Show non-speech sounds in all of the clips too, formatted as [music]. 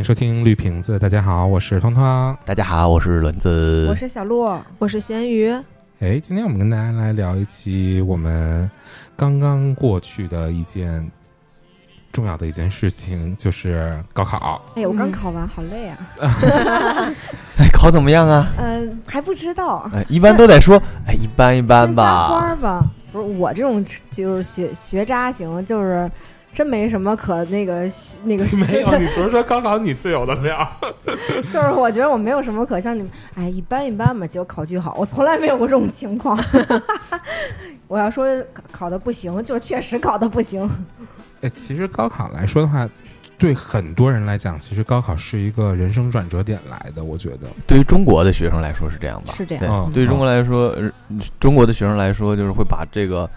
迎收听绿瓶子。大家好，我是通通。大家好，我是轮子，我是小鹿，我是咸鱼。哎，今天我们跟大家来聊一期我们刚刚过去的一件重要的一件事情，就是高考。哎，我刚考完，好累啊。[laughs] 哎，考怎么样啊？嗯，还不知道。哎，一般都得说，哎，一般一般吧。花吧，不是我这种就是学学渣型，就是。真没什么可那个那个。[laughs] 没有，[laughs] 你不是说高考你最有的料？就是我觉得我没有什么可像你们，哎，一般一般吧，就考句好，我从来没有过这种情况。[laughs] 我要说考的不行，就确实考的不行。哎，其实高考来说的话，对很多人来讲，其实高考是一个人生转折点来的。我觉得，对于中国的学生来说是这样吧？是这样。对于中国来说，中国的学生来说，就是会把这个。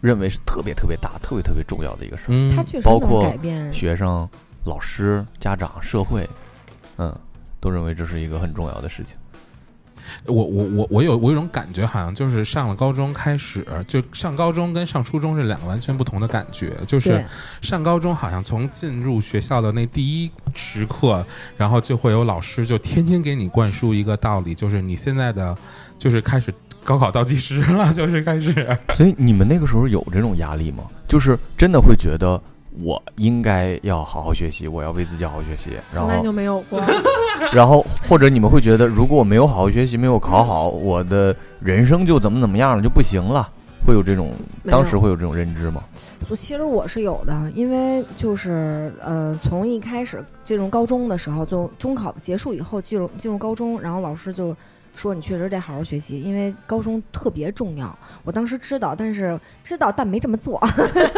认为是特别特别大、特别特别重要的一个事儿，嗯，包括学生、老师、家长、社会，嗯，都认为这是一个很重要的事情。我我我我有我有种感觉，好像就是上了高中开始，就上高中跟上初中是两个完全不同的感觉。就是上高中好像从进入学校的那第一时刻，然后就会有老师就天天给你灌输一个道理，就是你现在的就是开始。高考倒计时了，[laughs] 就是开始。所以你们那个时候有这种压力吗？就是真的会觉得我应该要好好学习，我要为自己好好学习。从来就没有过。[laughs] 然后或者你们会觉得，如果我没有好好学习，没有考好，我的人生就怎么怎么样了，就不行了。会有这种，当时会有这种认知吗？其实我是有的，因为就是呃，从一开始进入高中的时候，就中考结束以后进入进入高中，然后老师就。说你确实得好好学习，因为高中特别重要。我当时知道，但是知道但没这么做。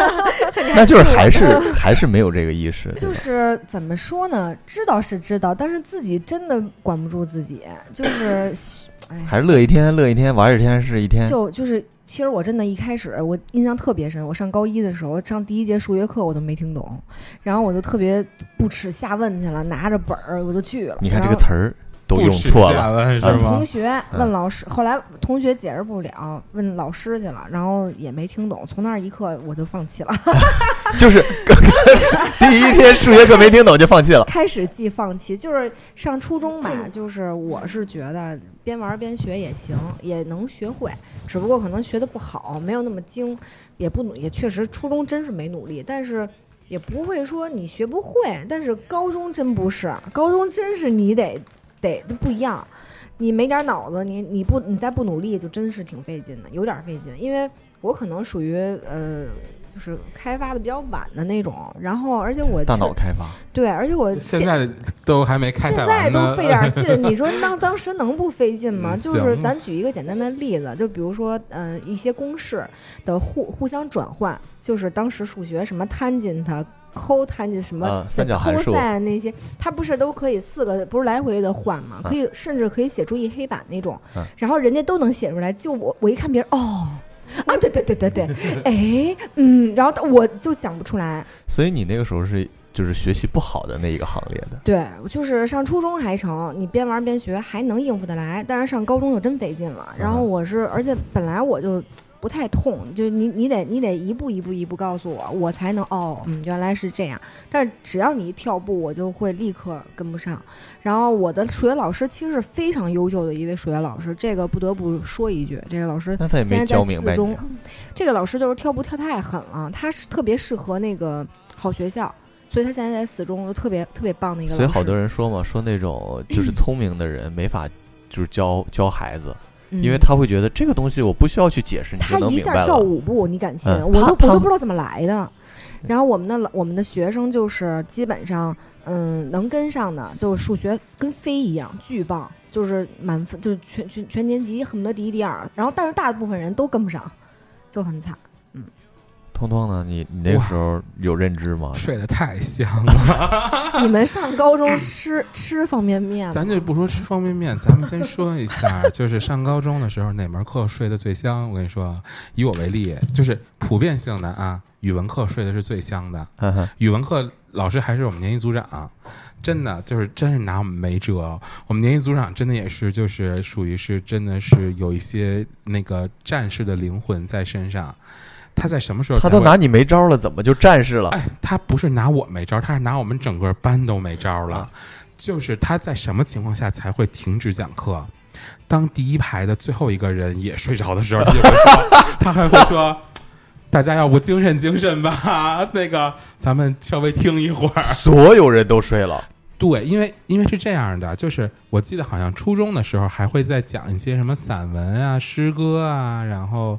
[laughs] 那就是还是还是没有这个意识。就是怎么说呢？知道是知道，但是自己真的管不住自己。就是，哎，还是乐一天乐一天，玩一天是一天。就就是，其实我真的一开始我印象特别深。我上高一的时候，上第一节数学课我都没听懂，然后我就特别不耻下问去了，拿着本儿我就去了。你看这个词儿。都用错了，同学问老师，后来同学解释不了，问老师去了，然后也没听懂。从那一刻我就放弃了，[laughs] 就是第一天数学课没听懂就放弃了。开始即放弃，就是上初中吧，就是我是觉得边玩边学也行，也能学会，只不过可能学的不好，没有那么精，也不努，也确实初中真是没努力，但是也不会说你学不会。但是高中真不是，高中真是你得。得都不一样，你没点脑子，你你不你再不努力，就真是挺费劲的，有点费劲。因为我可能属于呃，就是开发的比较晚的那种，然后而且我大脑开发对，而且我现在都还没开，现在都费点劲。[laughs] 你说当当时能不费劲吗？就是咱举一个简单的例子，就比如说嗯，一些公式的互互相转换，就是当时数学什么 tangent。抠它那什么三角函数那些，它不是都可以四个不是来回的换吗？可以甚至可以写出一黑板那种，然后人家都能写出来，就我我一看别人哦啊对对对对对，哎 [laughs] 嗯，然后我就想不出来。所以你那个时候是就是学习不好的那一个行列的。对，就是上初中还成，你边玩边学还能应付得来，但是上高中就真费劲了。然后我是，而且本来我就。不太痛，就你你得你得一步一步一步告诉我，我才能哦，嗯，原来是这样。但是只要你一跳步，我就会立刻跟不上。然后我的数学老师其实是非常优秀的一位数学老师，这个不得不说一句，这个老师现在在四中，这个老师就是跳步跳太狠了，他是特别适合那个好学校，所以他现在在四中就特别特别棒的一个。所以好多人说嘛，说那种就是聪明的人没法就是教教孩子。因为他会觉得这个东西我不需要去解释，你他一下跳五步，你敢信？我都我都不知道怎么来的。然后我们的我们的学生就是基本上，嗯，能跟上的，就是数学跟飞一样，巨棒，就是满分，就是全全全年级恨不得第一第二。然后但是大部分人都跟不上，就很惨。通通呢？你你那个时候有认知吗？睡得太香了。[laughs] 你们上高中吃吃方便面？咱就不说吃方便面，咱们先说一下，[laughs] 就是上高中的时候哪门课睡得最香？我跟你说，以我为例，就是普遍性的啊，语文课睡得是最香的。[laughs] 语文课老师还是我们年级组长，真的就是真是拿我们没辙。我们年级组长真的也是，就是属于是真的是有一些那个战士的灵魂在身上。他在什么时候他都拿你没招了，怎么就战士了？哎，他不是拿我没招，他是拿我们整个班都没招了。啊就是他在什么情况下才会停止讲课？当第一排的最后一个人也睡着的时候，他就会说，[laughs] 他还会说：“大家要不精神精神吧，[laughs] 那个咱们稍微听一会儿。[laughs] ”所有人都睡了，对，因为因为是这样的，就是我记得好像初中的时候还会再讲一些什么散文啊、诗歌啊，然后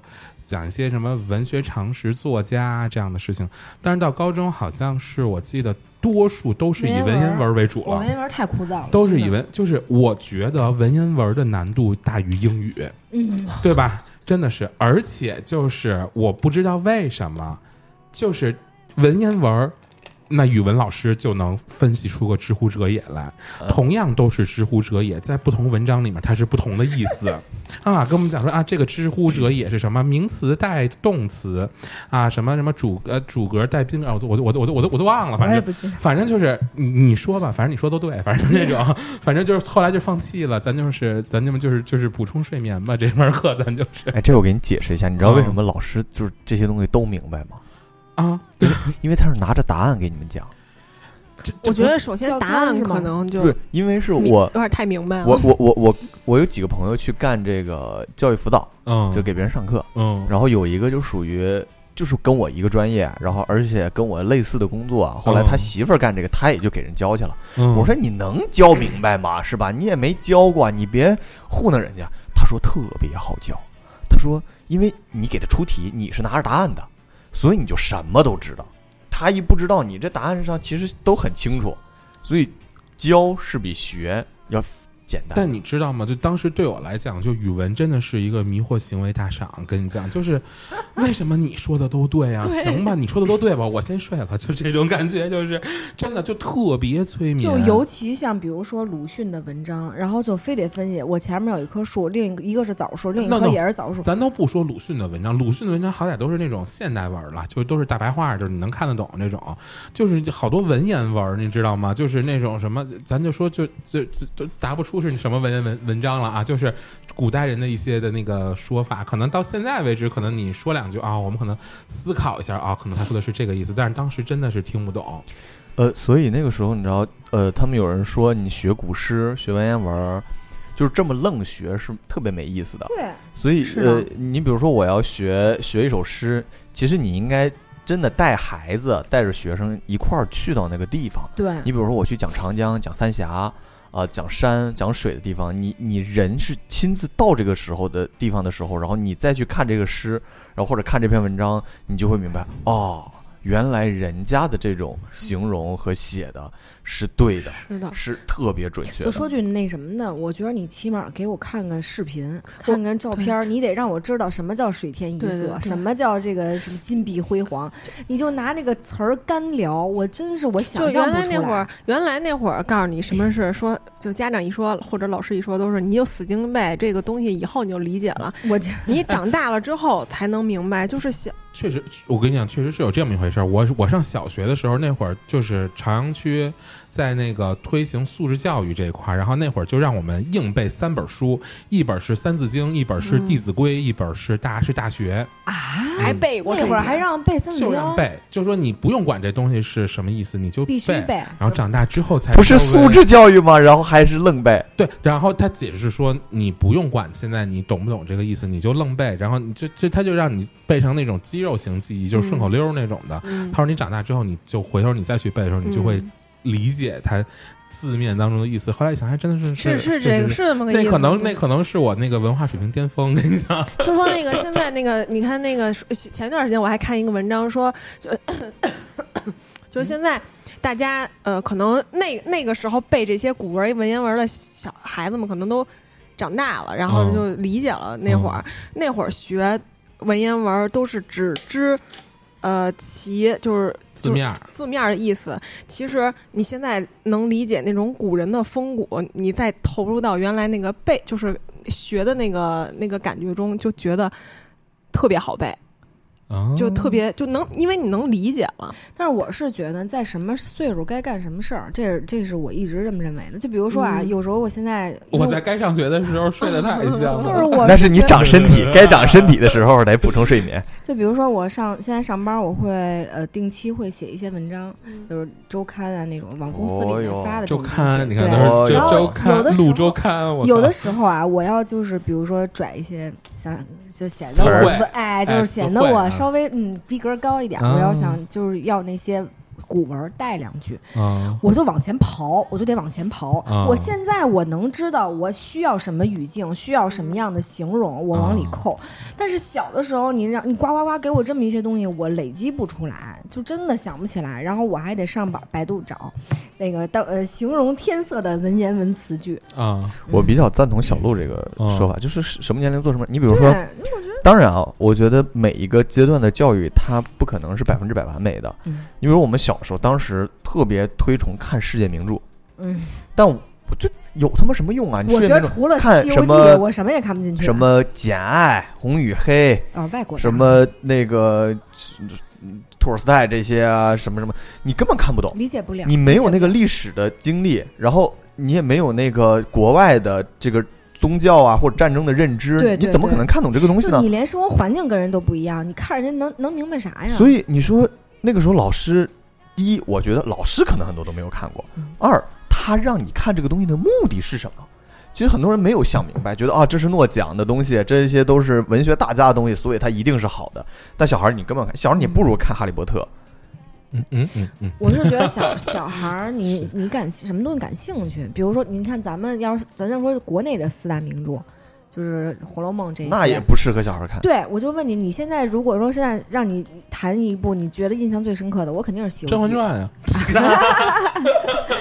讲一些什么文学常识、作家啊这样的事情。但是到高中，好像是我记得多数都是以文言文为主了文，言文太枯燥了，都是以文，就是我觉得文言文的难度大于英语，嗯，对吧？真的是，而且就是我不知道为什么，就是文言文儿，那语文老师就能分析出个知乎者也来。同样都是知乎者也，在不同文章里面它是不同的意思 [laughs] 啊。跟我们讲说啊，这个知乎者也是什么名词带动词啊，什么什么主呃主格带宾格，我都我都我都我都我都我都忘了，反正。反正就是你你说吧，反正你说都对，[laughs] 反正那种，反正就是后来就放弃了，咱就是咱就就是就是补充睡眠吧，这门课咱就是哎，这我给你解释一下，你知道为什么老师就是这些东西都明白吗？啊，因为他是拿着答案给你们讲，我觉得首先答案可能就不是因为是我有点太明白了。我我我我我有几个朋友去干这个教育辅导，嗯，就给别人上课，嗯，然后有一个就属于就是跟我一个专业，然后而且跟我类似的工作啊，后来他嗯媳妇儿干这个，他也就给人教去了。嗯我说你能教明白吗？是吧？你也没教过，你别糊弄人家。他说特别好教，他说因为你给他出题，你是拿着答案的，所以你就什么都知道。他一不知道，你这答案上其实都很清楚，所以教是比学要简单。但你知道吗？就当时对我来讲，就语文真的是一个迷惑行为大赏。跟你讲，就是 [laughs] 为什么你说的都对啊？对行吧，你说的都对吧？我先睡了，就 [laughs] 这种感觉，就是真的就特别催眠。就尤其像比如说鲁迅的文章，然后就非得分析，我前面有一棵树，另一个一个是枣树，另一棵那那也是枣树。咱都不说鲁迅的文章，鲁迅的文章好歹都是那种现代文了，就都是大白话，就是你能看得懂那种。就是好多文言文，你知道吗？就是那种什么，咱就说就就就就答不出是什么文言文文章了啊，就是古代人的一些的那个说法，可能到现在为止，可能你说两句啊，我们可能思考一下啊，可能他说的是这个意思，但是当时真的是听不懂。呃，所以那个时候你知道，呃，他们有人说你学古诗、学文言文儿，就是这么愣学是特别没意思的。对，所以是呃，你比如说我要学学一首诗，其实你应该真的带孩子、带着学生一块儿去到那个地方。对，你比如说我去讲长江、讲三峡。啊、讲山、讲水的地方，你你人是亲自到这个时候的地方的时候，然后你再去看这个诗，然后或者看这篇文章，你就会明白，哦，原来人家的这种形容和写的是对的，是的，是特别准确的。就说句那什么的，我觉得你起码给我看看视频，看看照片，你得让我知道什么叫水天一色，对对对什么叫这个什么金碧辉煌。你就拿那个词儿干聊，我真是我想就原象不出来来那会儿。，原来那会儿告诉你什么是说，就家长一说或者老师一说，都是你就死记硬背这个东西，以后你就理解了。[laughs] 我你长大了之后才能明白，就是小 [laughs] 确实，我跟你讲，确实是有这么一回事儿。我我上小学的时候，那会儿就是朝阳区在那个推行素质教育这一块儿，然后那会儿就让我们硬背三本书，一本是《三字经》，一本是《弟子规》，一本是《大是大学啊，还背过这个那会儿还让背三》，字经就经，让背，就说你不用管这东西是什么意思，你就必须背。然后长大之后才不是素质教育吗？然后还是愣背。对，然后他解释说，你不用管现在你懂不懂这个意思，你就愣背，然后你就就他就让你背成那种肌肉型记忆，就是顺口溜儿那种的。嗯他说你长大之后，你就回头你再去背的时候，你就会嗯理解它字面当中的意思。后来一想，还真的是是是是这个是是这么个意思。那可能那可能是我那个文化水平巅峰，跟 [laughs] 你讲，就说那个现在那个，你看那个前一段时间我还看一个文章说，就 [coughs] 就现在大家呃，可能那那个时候背这些古文文言文的小孩子们可能都长大了，然后嗯就理解了。那会儿、那会儿学文言文都是只知呃其就是字面字面儿的意思。其实你现在能理解那种古人的风骨，你再投入到原来那个背，就是学的那个那个感觉中，就觉得特别好背。啊就特别就能，因为你能理解了。但是我是觉得，在什么岁数该干什么事儿，这是这是我一直这么认为的。就比如说啊，嗯有时候我现在我在该上学的时候睡得太 [laughs] 香了，就是我那是你长身体，[laughs] 该长身体的时候得补充睡眠。就比如说我上现在上班，我会呃定期会写一些文章，就是周刊啊那种往公司里面发的这周刊，你看对都是然后周周刊有的、时候周刊，有的时候啊，我要就是比如说拽一些，想就显得我哎，就是显得我稍微嗯逼格高一点，啊我要想就是要那些古文带两句，啊我就往前刨，我就得往前刨。啊我现在我能知道我需要什么语境，需要什么样的形容，我往里啊扣。但是小的时候，你让你呱呱呱给我这么一些东西，我累积不出来，就真的想不起来。然后我还得上百百度找那个当呃形容天色的文言文词句。啊我比较赞同小鹿这个嗯说法，就是什么年龄做什么。你比如，说，当然啊，我觉得每一个阶段的教育，它不可能是百分之百完美的。嗯你比如我们小时候，当时特别推崇看世界名著，嗯，但我这有他妈什么用啊？你我世界名著觉得除了《看什么》，我什么也看不进去。什么《简爱》《红与黑》，啊？外国什么那个嗯托尔斯泰这些啊，什么什么，你根本看不懂。理解不了？你没有那个历史的经历，然后你也没有那个国外的这个宗教啊或者战争的认知，对对你怎么可能看懂这个东西呢？你连生活环境跟人都不一样，你看人家能能明白啥呀？所以你说那个时候老师，一我觉得老师可能很多都没有看过嗯，二他让你看这个东西的目的是什么？其实很多人没有想明白，觉得啊这是诺奖的东西，这些都是文学大家的东西，所以它一定是好的。但小孩儿你根本看，小孩儿你不如看《哈利波特》。嗯嗯嗯嗯，[laughs] 我是觉得小小孩儿，你你感什么东西感兴趣？比如说，你看咱们要是咱再说国内的四大名著，就是《红楼梦》这些，那也不适合小孩看。对。我就问你，你现在如果说现在让你谈一部你觉得印象最深刻的，我肯定是《西《游记甄嬛传》呀，》，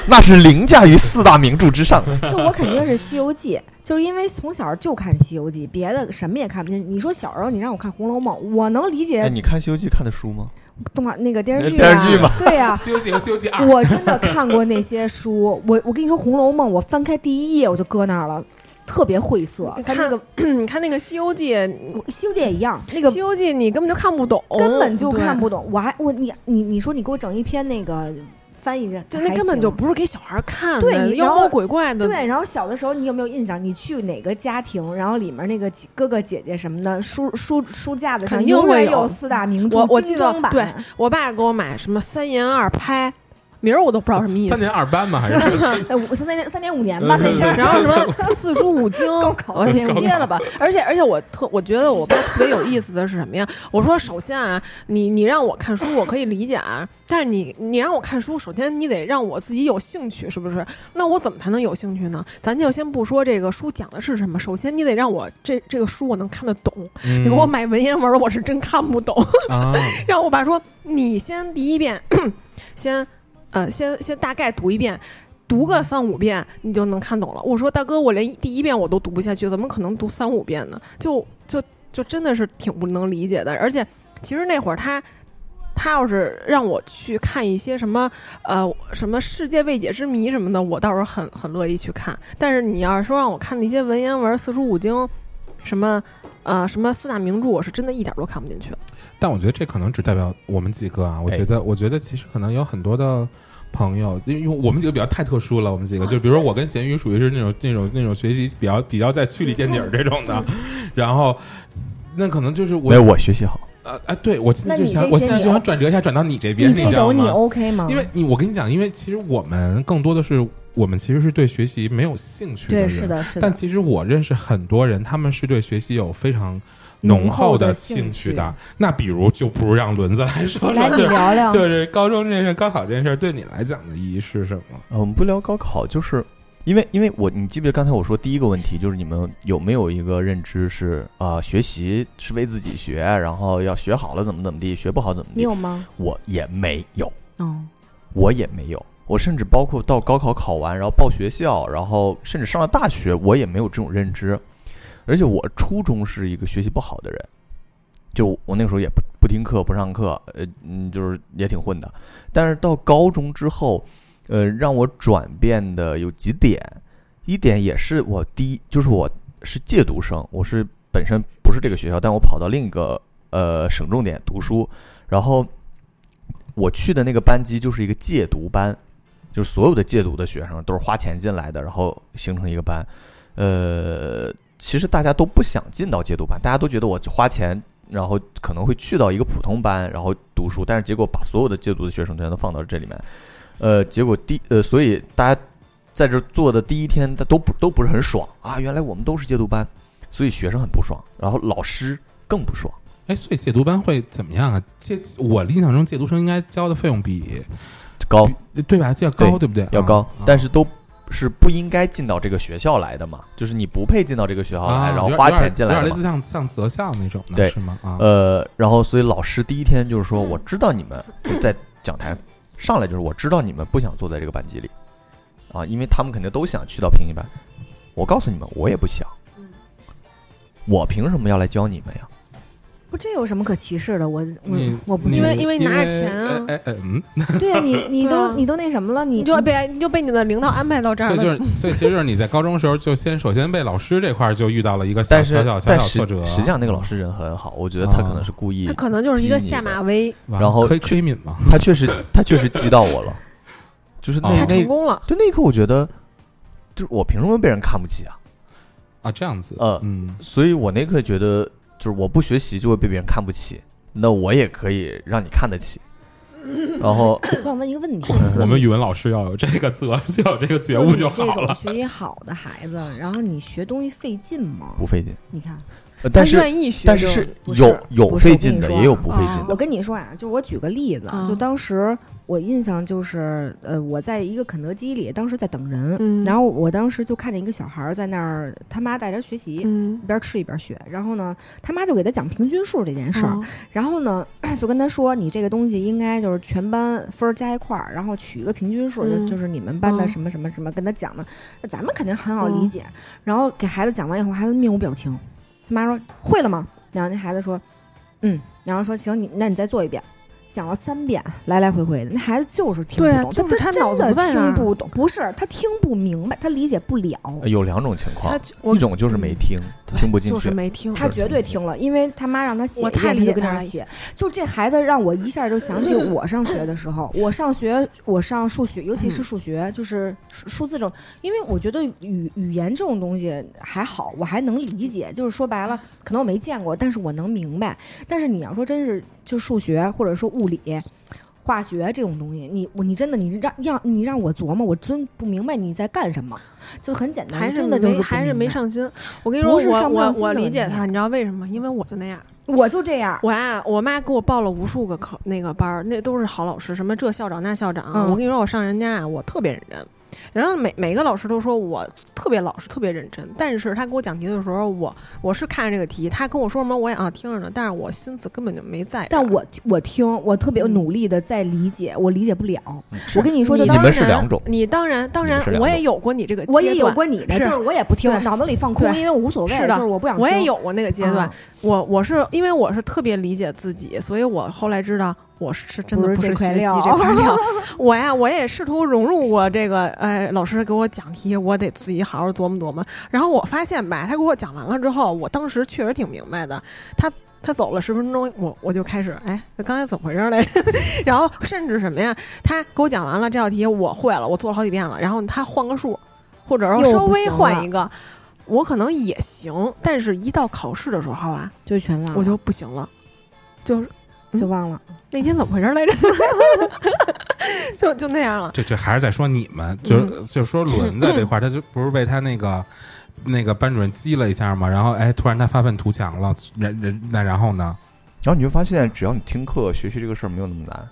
那是凌驾于四大名著之上。[laughs] 就我肯定是《西游记》，就是因为从小就看《西游记》，别的什么也看不进。你说小时候你让我看《红楼梦》，我能理哎，解你看《西游记》看的书吗？动画那个电视剧、啊，电视剧嘛对呀、[laughs]《西游记》和《西游记二》我真的看过那些书，我我跟你说，《红楼梦》我翻开第一页我就搁那儿了，特别晦涩。看那个《[clears throat] 你看那个《西游记》，西游记》也一样，那个《西游记》你根本就看不懂，根本就看。不懂。我还我你你你说你给我整一篇那个翻译着，就那根本就不是给小孩看的，妖魔鬼怪的。对。然后小的时候你有没有印象？你去哪个家庭，然后里面那个哥哥姐姐什么的，书书书架子上肯定永远会有有四大名著我我记得精装版。对我爸给我买什么三言二拍，名儿我都不知道什么意思三年。二班吗？还是呃，[laughs] 五三年三年五年吧，[laughs] 那些。然后什么 [laughs] 四书五经，考我歇了吧。而且而且我特我觉得我爸特别有意思的是什么呀？我说首先啊，你你让我看书我可以理解啊，但是你你让我看书，首先你得让我自己有兴趣，是不是？那我怎么才能有兴趣呢？咱就先不说这个书讲的是什么，首先你得让我这这个书我能看得懂。你你给我买文言文，我是真看不懂。啊？让我爸说，你先第一遍，[coughs] 先呃先先大概读一遍。读个三五遍，你就能看懂了。我说大哥，我连第一遍我都读不下去，怎么可能读三五遍呢？就就就真的是挺不能理解的。而且其实那会儿他他要是让我去看一些什么呃什么世界未解之谜什么的，我倒是很很乐意去看。但是你要是说让我看那些文言文、四书五经，什么呃什么四大名著，我是真的一点都看不进去。但我觉得这可能只代表我们几个啊。我觉得，我觉得其实可能有很多的朋友，因为我们几个比较太特殊了。我们几个，就比如说我跟咸鱼属于是那种那种那种学习比较比较在区里垫底儿这种的，[laughs] 然后那可能就是我没有，我学习好。呃哎，对我现在就想，那你这些我现在就想转折一下，转到你这边，你这种你知道吗？OK 吗？因为你我跟你讲，因为其实我们更多的是我们其实是对学习没有兴趣的对，人，是的，是的但。其实我认识很多人，他们是对学习有非常浓厚的兴趣的。那比如，就不如让轮子来说来，说，你就聊聊。[laughs] 就是高中这件事、高考这件事，对你来讲的意义是什么？呃，我们不聊高考，就是因为因为我你记不记得刚才我说第一个问题就是你们有没有一个认知是啊、呃学习是为自己学，然后要学好了怎么怎么地，学不好怎么地？你有吗？我也没有，哦，我也没有。我甚至包括到高考考完，然后报学校，然后甚至上了大学，我也没有这种认知。而且我初中是一个学习不好的人，就我那个时候也不不听课不上课，呃嗯，就是也挺混的。但是到高中之后，呃，让我转变的有几点，一点也是我第一，就是我是借读生，我是本身不是这个学校，但我跑到另一个呃省重点读书，然后我去的那个班级就是一个借读班，就是所有的戒毒的学生都是花钱进来的，然后形成一个班。呃，其实大家都不想进到戒毒班，大家都觉得我花钱，然后可能会去到一个普通班，然后读书，但是结果把所有的戒毒的学生全都放到了这里面，呃，结果第呃，所以大家在这做的第一天，他都不都不是很爽啊，原来我们都是戒毒班，所以学生很不爽，然后老师更不爽。哎，所以戒毒班会怎么样啊？戒我印象中戒毒生应该交的费用比高对吧？要高对对不对？要高，啊但是都是不应该进到这个学校来的嘛，就是你不配进到这个学校来，啊，然后花钱进来有点类似。像像择校那种的，对是吗？啊，呃，然后所以老师第一天就是说，我知道你们 [clears throat] 就在讲台上来就是我知道你们不想坐在这个班级里，啊，因为他们肯定都想去到平行班。我告诉你们，我也不想，我凭什么要来教你们呀？不，这有什么可歧视的？我我我不因为因为你拿着钱啊哎哎哎嗯，[laughs] 对啊，你你都你都那什么了，你你就被你就被你的领导安排到这儿了所以就。是，所以其实就是你在高中时候就先首先被老师这块就遇到了一个小但是小小小挫折，实际上那个老师人很好，我觉得他可能是故意他，可能就是一个下马威，然后可以可以抿吗？他确实他确实激到我了，就是那成功了。就那一刻我觉得，就是我凭什么被人看不起啊？啊，这样子，呃嗯，所以我那一刻觉得，就是我不学习就会被别人看不起，那我也可以让你看得起。[laughs] 然后 [coughs] 我想问一个问题，我们语文老师要有这个责，就有这个觉悟就好了。种学习好的孩子，然后你学东西费劲吗？不费劲，你看，呃但是他愿意学就，但是是有有费劲的，也有不费劲啊的。我跟你说啊，就我举个例子，嗯就当时我印象就是，呃，我在一个肯德基里，当时在等人，嗯然后我当时就看见一个小孩儿在那儿，他妈带着学习。嗯一边吃一边学，然后呢，他妈就给他讲平均数这件事儿，嗯然后呢，就跟他说，你这个东西应该就是全班分儿加一块儿，然后取一个平均数，嗯就就是你们班的嗯什么什么什么，跟他讲的，那咱们肯定很好理解。然后给孩子讲完以后，孩子面无表情，他妈说会了吗？然后那孩子说，嗯，然后说行，你那你再做一遍。讲了三遍，来来回回的，那孩子就是听不对啊懂，就是他真脑子的听不懂，不是他听不明白，他理解不了。呃有两种情况他，一种就是没听，对听不进去就是。没听。他绝对听了，因为他妈让他写他就太理解他儿写。就这孩子让我一下就想起我上学的时候，我上学，我上数学，尤其是数学，就是数数字这种，因为我觉得语语言这种东西还好，我还能理解。就是说白了，可能我没见过，但是我能明白。但是你要说真是就数学或者说物理。化学这种东西，你我你真的你让让你让我琢磨，我真不明白你在干什么，就很简单，还真的就是还是没。上心。我跟你说，我我我理解他，你知道为什么？因为我就那样。我就这样，我呀，我妈给我报了无数个考那个班儿，那都是好老师，什么这校长那校长。嗯我跟你说，我上人家啊，我特别认真。然后每每个老师都说我特别老实，特别认真。但是他给我讲题的时候，我我是看着这个题，他跟我说什么我也啊听着呢，但是我心思根本就没在。但我我听，我特别嗯努力的在理解，我理解不了。我跟你说，就你们是两种你当然当然我也有过你这个阶段，我也有过你就是我也不听对，脑子里放空，因为我无所谓，是的就是我不想听。我也有过那个阶段啊，我我是因为我是特别理解自己，所以我后来知道我是是真的不是学习这块料这块料。[laughs] 我呀，我也试图融入过这个，哎，老师给我讲题，我得自己好好琢磨琢磨。然后我发现吧，他给我讲完了之后，我当时确实挺明白的。他他走了十分钟，我我就开始，哎，那刚才怎么回事来着？[laughs] 然后甚至什么呀，他给我讲完了这道题，我会了，我做了好几遍了。然后他换个数，或者说稍微换一个。我可能也行，但是一到考试的时候啊，就全忘了，我就不行了，就是就忘了。那天怎么回事来着？[laughs] 就就那样了。这这还是在说你们，就是、嗯就说轮子这块儿，他就不是被他那个 [laughs] 那个班主任激了一下嘛，然后哎，突然他发愤图强了，人人那然后呢？然后你就发现，只要你听课，学习这个事儿没有那么难。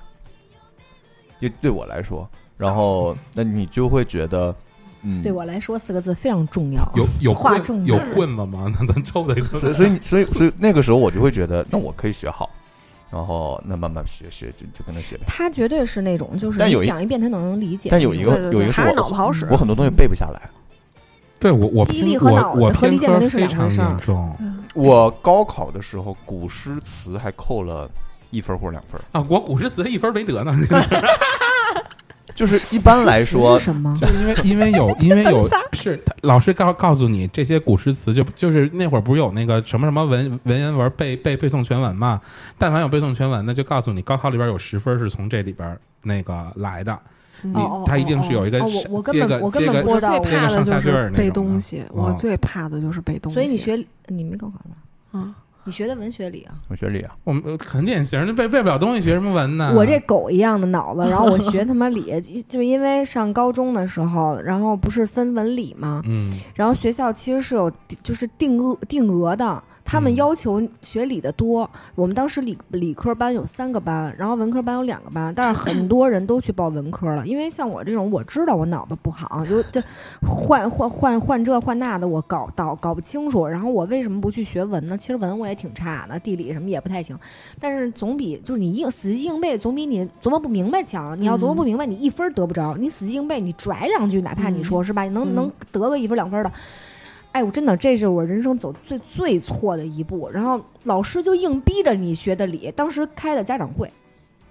就对我来说，然后那你就会觉得，嗯，对我来说，四个字非常重要。有有话重棍有点棍子吗？[laughs] 那咱抽的一个所以所以所以所以那个时候我就会觉得，那我可以学好，然后那慢慢学学就就跟他学呗。他绝对是那种，就是但有一你讲一遍他都能理解。但有一个对对对有一个是我脑子好使我很多东西背不下来。对我我记忆力和脑和我偏科理解能力是非常两回事儿严重我高考的时候，古诗词还扣了一分或者两分。啊！我古诗词一分没得呢，[laughs] 就是一般来说，[laughs] 什么？就是因为 [laughs] 因为有因为有 [laughs] 是老师告告诉你这些古诗词就就是那会儿不是有那个什么什么文文言文背背背诵全文嘛？但凡有背诵全文的，就告诉你高考里边有十分是从这里边那个来的。你他一定是有一个哦我我根接本我根个接个我本不知道最怕的上下就是句儿那种背东西，我哦最怕的就是背东西。所以你学你没高考吧？嗯，你学的文学理啊？我学理啊，我们呃很典型的背背不了东西，学什么文呢？我这狗一样的脑子，然后我学他妈理，[laughs] 就因为上高中的时候，然后不是分文理嘛？嗯然后学校其实是有就是定额定额的，他们嗯要求学理的多。我们当时理理科班有三个班，然后文科班有两个班，但是很多人都去报文科了，因为像我这种，我知道我脑子不好，就就换换换换这换那的，我搞搞搞不清楚。然后我为什么不去学文呢？其实文我也挺差的，地理什么也不太行，但是总比就是你硬死记硬背，总比你琢磨不明白强。你要琢磨不明白，你一分儿得不着；你死记硬背，你拽两句，哪怕你说是吧，你能嗯能得个一分两分的。哎，我真的，这是我人生走最最错的一步。然后老师就硬逼着你学的理，当时开的家长会，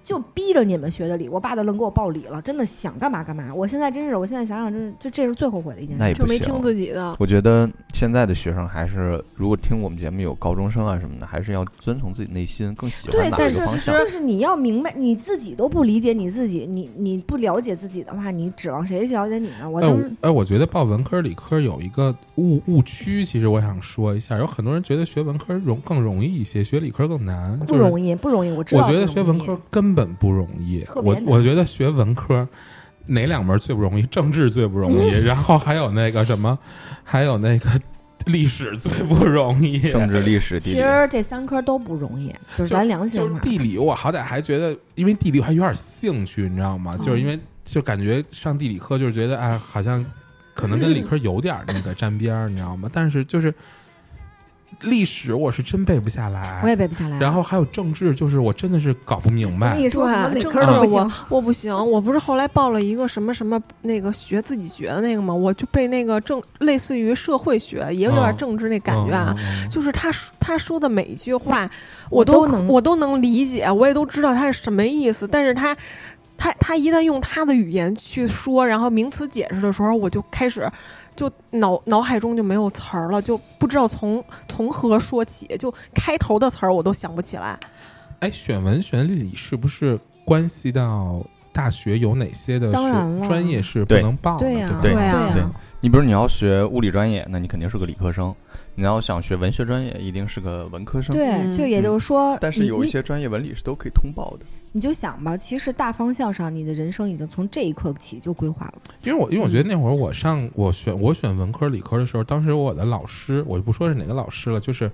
就逼着你们学的理。我爸都愣给我报理了，真的想干嘛干嘛。我现在真是，我现在想想，真是就这是最后悔的一件事。就没听。自己的。我觉得现在的学生还是，如果听我们节目有高中生啊什么的，还是要遵从自己内心，更喜欢对，哪但是一个方向。就是你要明白，你自己都不理解你自己，你你不了解自己的话，你指望谁了解你呢？我哎我当时哎，我觉得报文科理科有一个误误区，其实我想说一下，有很多人觉得学文科容更容易一些，学理科更难。不容易，不容易。我知道，我觉得学文科根本不容易。我我觉得学文科哪两门最不容易？政治最不容易，然后还有那个什么，还有那个历史最不容易。政治、历史、地理，其实这三科都不容易，就是咱良心话。就是地理，我好歹还觉得，因为地理我还有点兴趣，你知道吗？就是因为就感觉上地理课就是觉得，哎，好像可能跟理科有点那个沾边儿，你知道吗？但是就是历史，我是真背不下来。我也背不下来。然后还有政治，就是我真的是搞不明白跟。你说，对，理政科都不治我行。我不行，我不是后来报了一个什么什么那个学自己学的那个吗？我就背那个政，类似于社会学，也有点嗯政治那感觉啊。嗯嗯嗯就是他说他说的每一句话，我我都都能我都能理解，我也都知道他是什么意思。但是他他他一旦用他的语言去说，然后名词解释的时候，我就开始就脑脑海中就没有词儿了，就不知道从从何说起，就开头的词儿我都想不起来。哎，选文选理是不是关系到大学有哪些的当然了学专业是不能报的？对呀吧？对对你比如你要学物理专业，那你肯定是个理科生；你要想学文学专业，一定是个文科生。对，嗯就也就是说，但是有一些专业文理是都可以通报的。你就想吧，其实大方向上，你的人生已经从这一刻起就规划了。因为我因为我觉得那会儿我上我选我选文科理科的时候，当时我的老师我就不说是哪个老师了，就是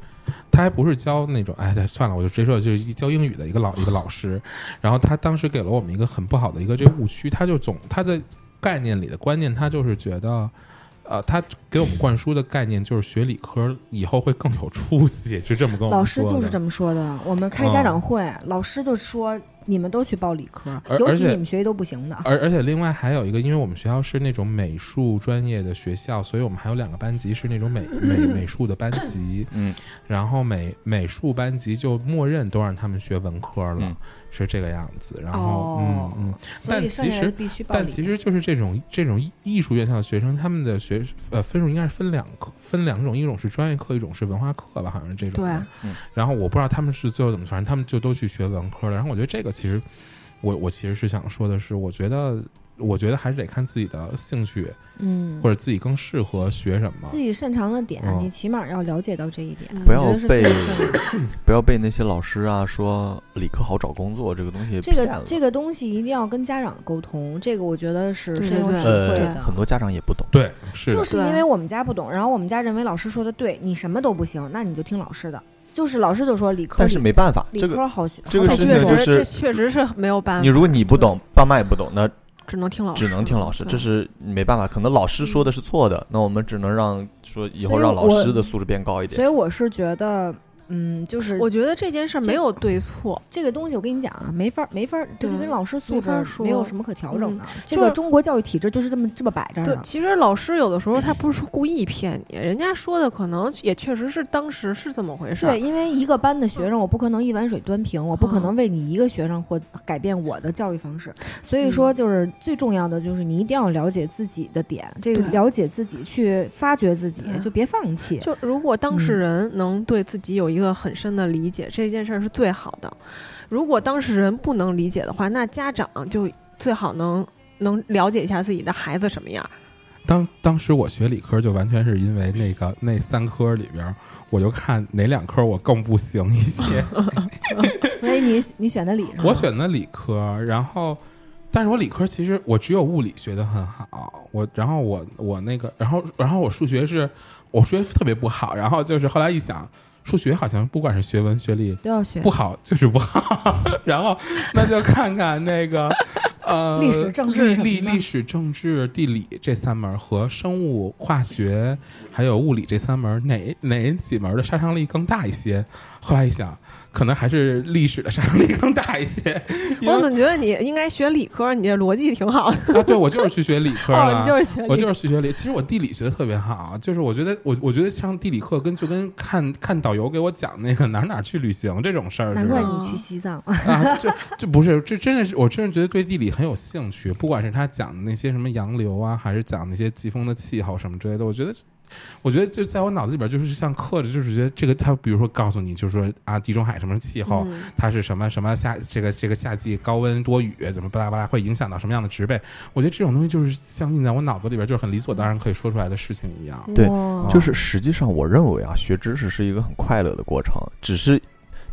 他还不是教那种哎算了，我就直接说就是教英语的一个老一个老师，然后他当时给了我们一个很不好的一个这个误区，他就总他的概念里的观念，他就是觉得。呃，他给我们灌输的概念就是学理科以后会更有出息，就这么跟我们老师就是这么说的。我们开家长会，老师就说你们都去报理科而，尤其你们学习都不行的。而而且另外还有一个，因为我们学校是那种美术专业的学校，所以我们还有两个班级是那种美美美术的班级，嗯，然后美美术班级就默认都让他们学文科了，嗯是这个样子。然后，哦嗯嗯，但其实。但其实就是这种这种艺艺术院校的学生，他们的学呃分数应该是分两科，分两种，一种是专业课，一种是文化课吧，好像是这种的。对然后我不知道他们是最后怎么，反正他们就都去学文科了。然后我觉得这个其实，我我其实是想说的是，我觉得我觉得还是得看自己的兴趣，嗯或，者自己更适合学什么自。己擅长的点，嗯你起码要了解到这一点。嗯不要被 [coughs] 不要被那些老师啊说理科好找工作这个东西这骗了。个这个东西一定要跟家长沟通，这个我觉得是深有体会呃，的。很多家长也不懂。对，是的就，是因为我们家不懂，然后我们家认为老师说的对，你什么都不行，那你就听老师的。就是老师就说理科，但是没办法，理科好学，这个事情就是这确实是没有办法。你如果你不懂，爸妈也不懂，那只能听老师，只能听老师，这是没办法。可能老师说的是错的，那我们只能让说以后让老师的素质变高一点所。以我是觉得，嗯，就是我觉得这件事儿没有对错，这个东西，我跟你讲啊，没法没法，这个跟老师素质没法说没有什么可调整的。这个中国教育体制就是这么这么摆着的，。对其实老师有的时候他不是说故意骗你，人家说的可能也确实是当时是这么回事儿。对，因为一个班的学生，我不可能一碗水端平，我不可能为你一个学生或改变我的教育方式。所以说，就是最重要的就是你一定要了解自己的点，这个了解自己，去发掘自己，就别放弃。就如果当事人能对自己有一个很深的理解，这件事儿是最好的。如果当事人不能理解的话，那家长就最好能能了解一下自己的孩子什么样。当当时我学理科，就完全是因为那个那三科里边，我就看哪两科我更不行一些。[laughs] [laughs] 所以你你选的理是吗？我选的理科，然后，但是我理科其实我只有物理学的很好，我然后我我那个，然后然后我数学是我数学特别不好，然后就是后来一想，数学好像不管是学文学理都要学。不好就是不好，[laughs] 然后那就看看那个 [laughs] 呃历史政治历什么的。历历史政治地理这三门和生物化学还有物理这三门哪哪几门的杀伤力更大一些？后来一想，可能还是历史的杀伤力更大一些。我怎么觉得你应该学理科？你这逻辑挺好的。[laughs] 啊，对我就是去学理科 [laughs] 哦，了，你就是学理，我就是去学理。其实我地理学的特别好，就是我觉得我我觉得上地理课跟就跟看看导游给我讲那个哪儿哪儿去旅行这种事儿似的。难怪你去西藏。[laughs] 啊，就就不是，这真的是我真的觉得对地理很有兴趣，不管是他讲的那些什么洋流啊，还是讲那些季风的气候什么之类的，我觉得。我觉得就在我脑子里边，就是像刻着，就是觉得这个他，比如说告诉你，就是说啊，地中海什么气候，嗯它是什么什么夏这个这个夏季高温多雨，怎么巴拉巴拉会影响到什么样的植被？我觉得这种东西就是相信在我脑子里边，就是很理所当然可以说出来的事情一样。对哇就是实际上，我认为啊，学知识是一个很快乐的过程，只是。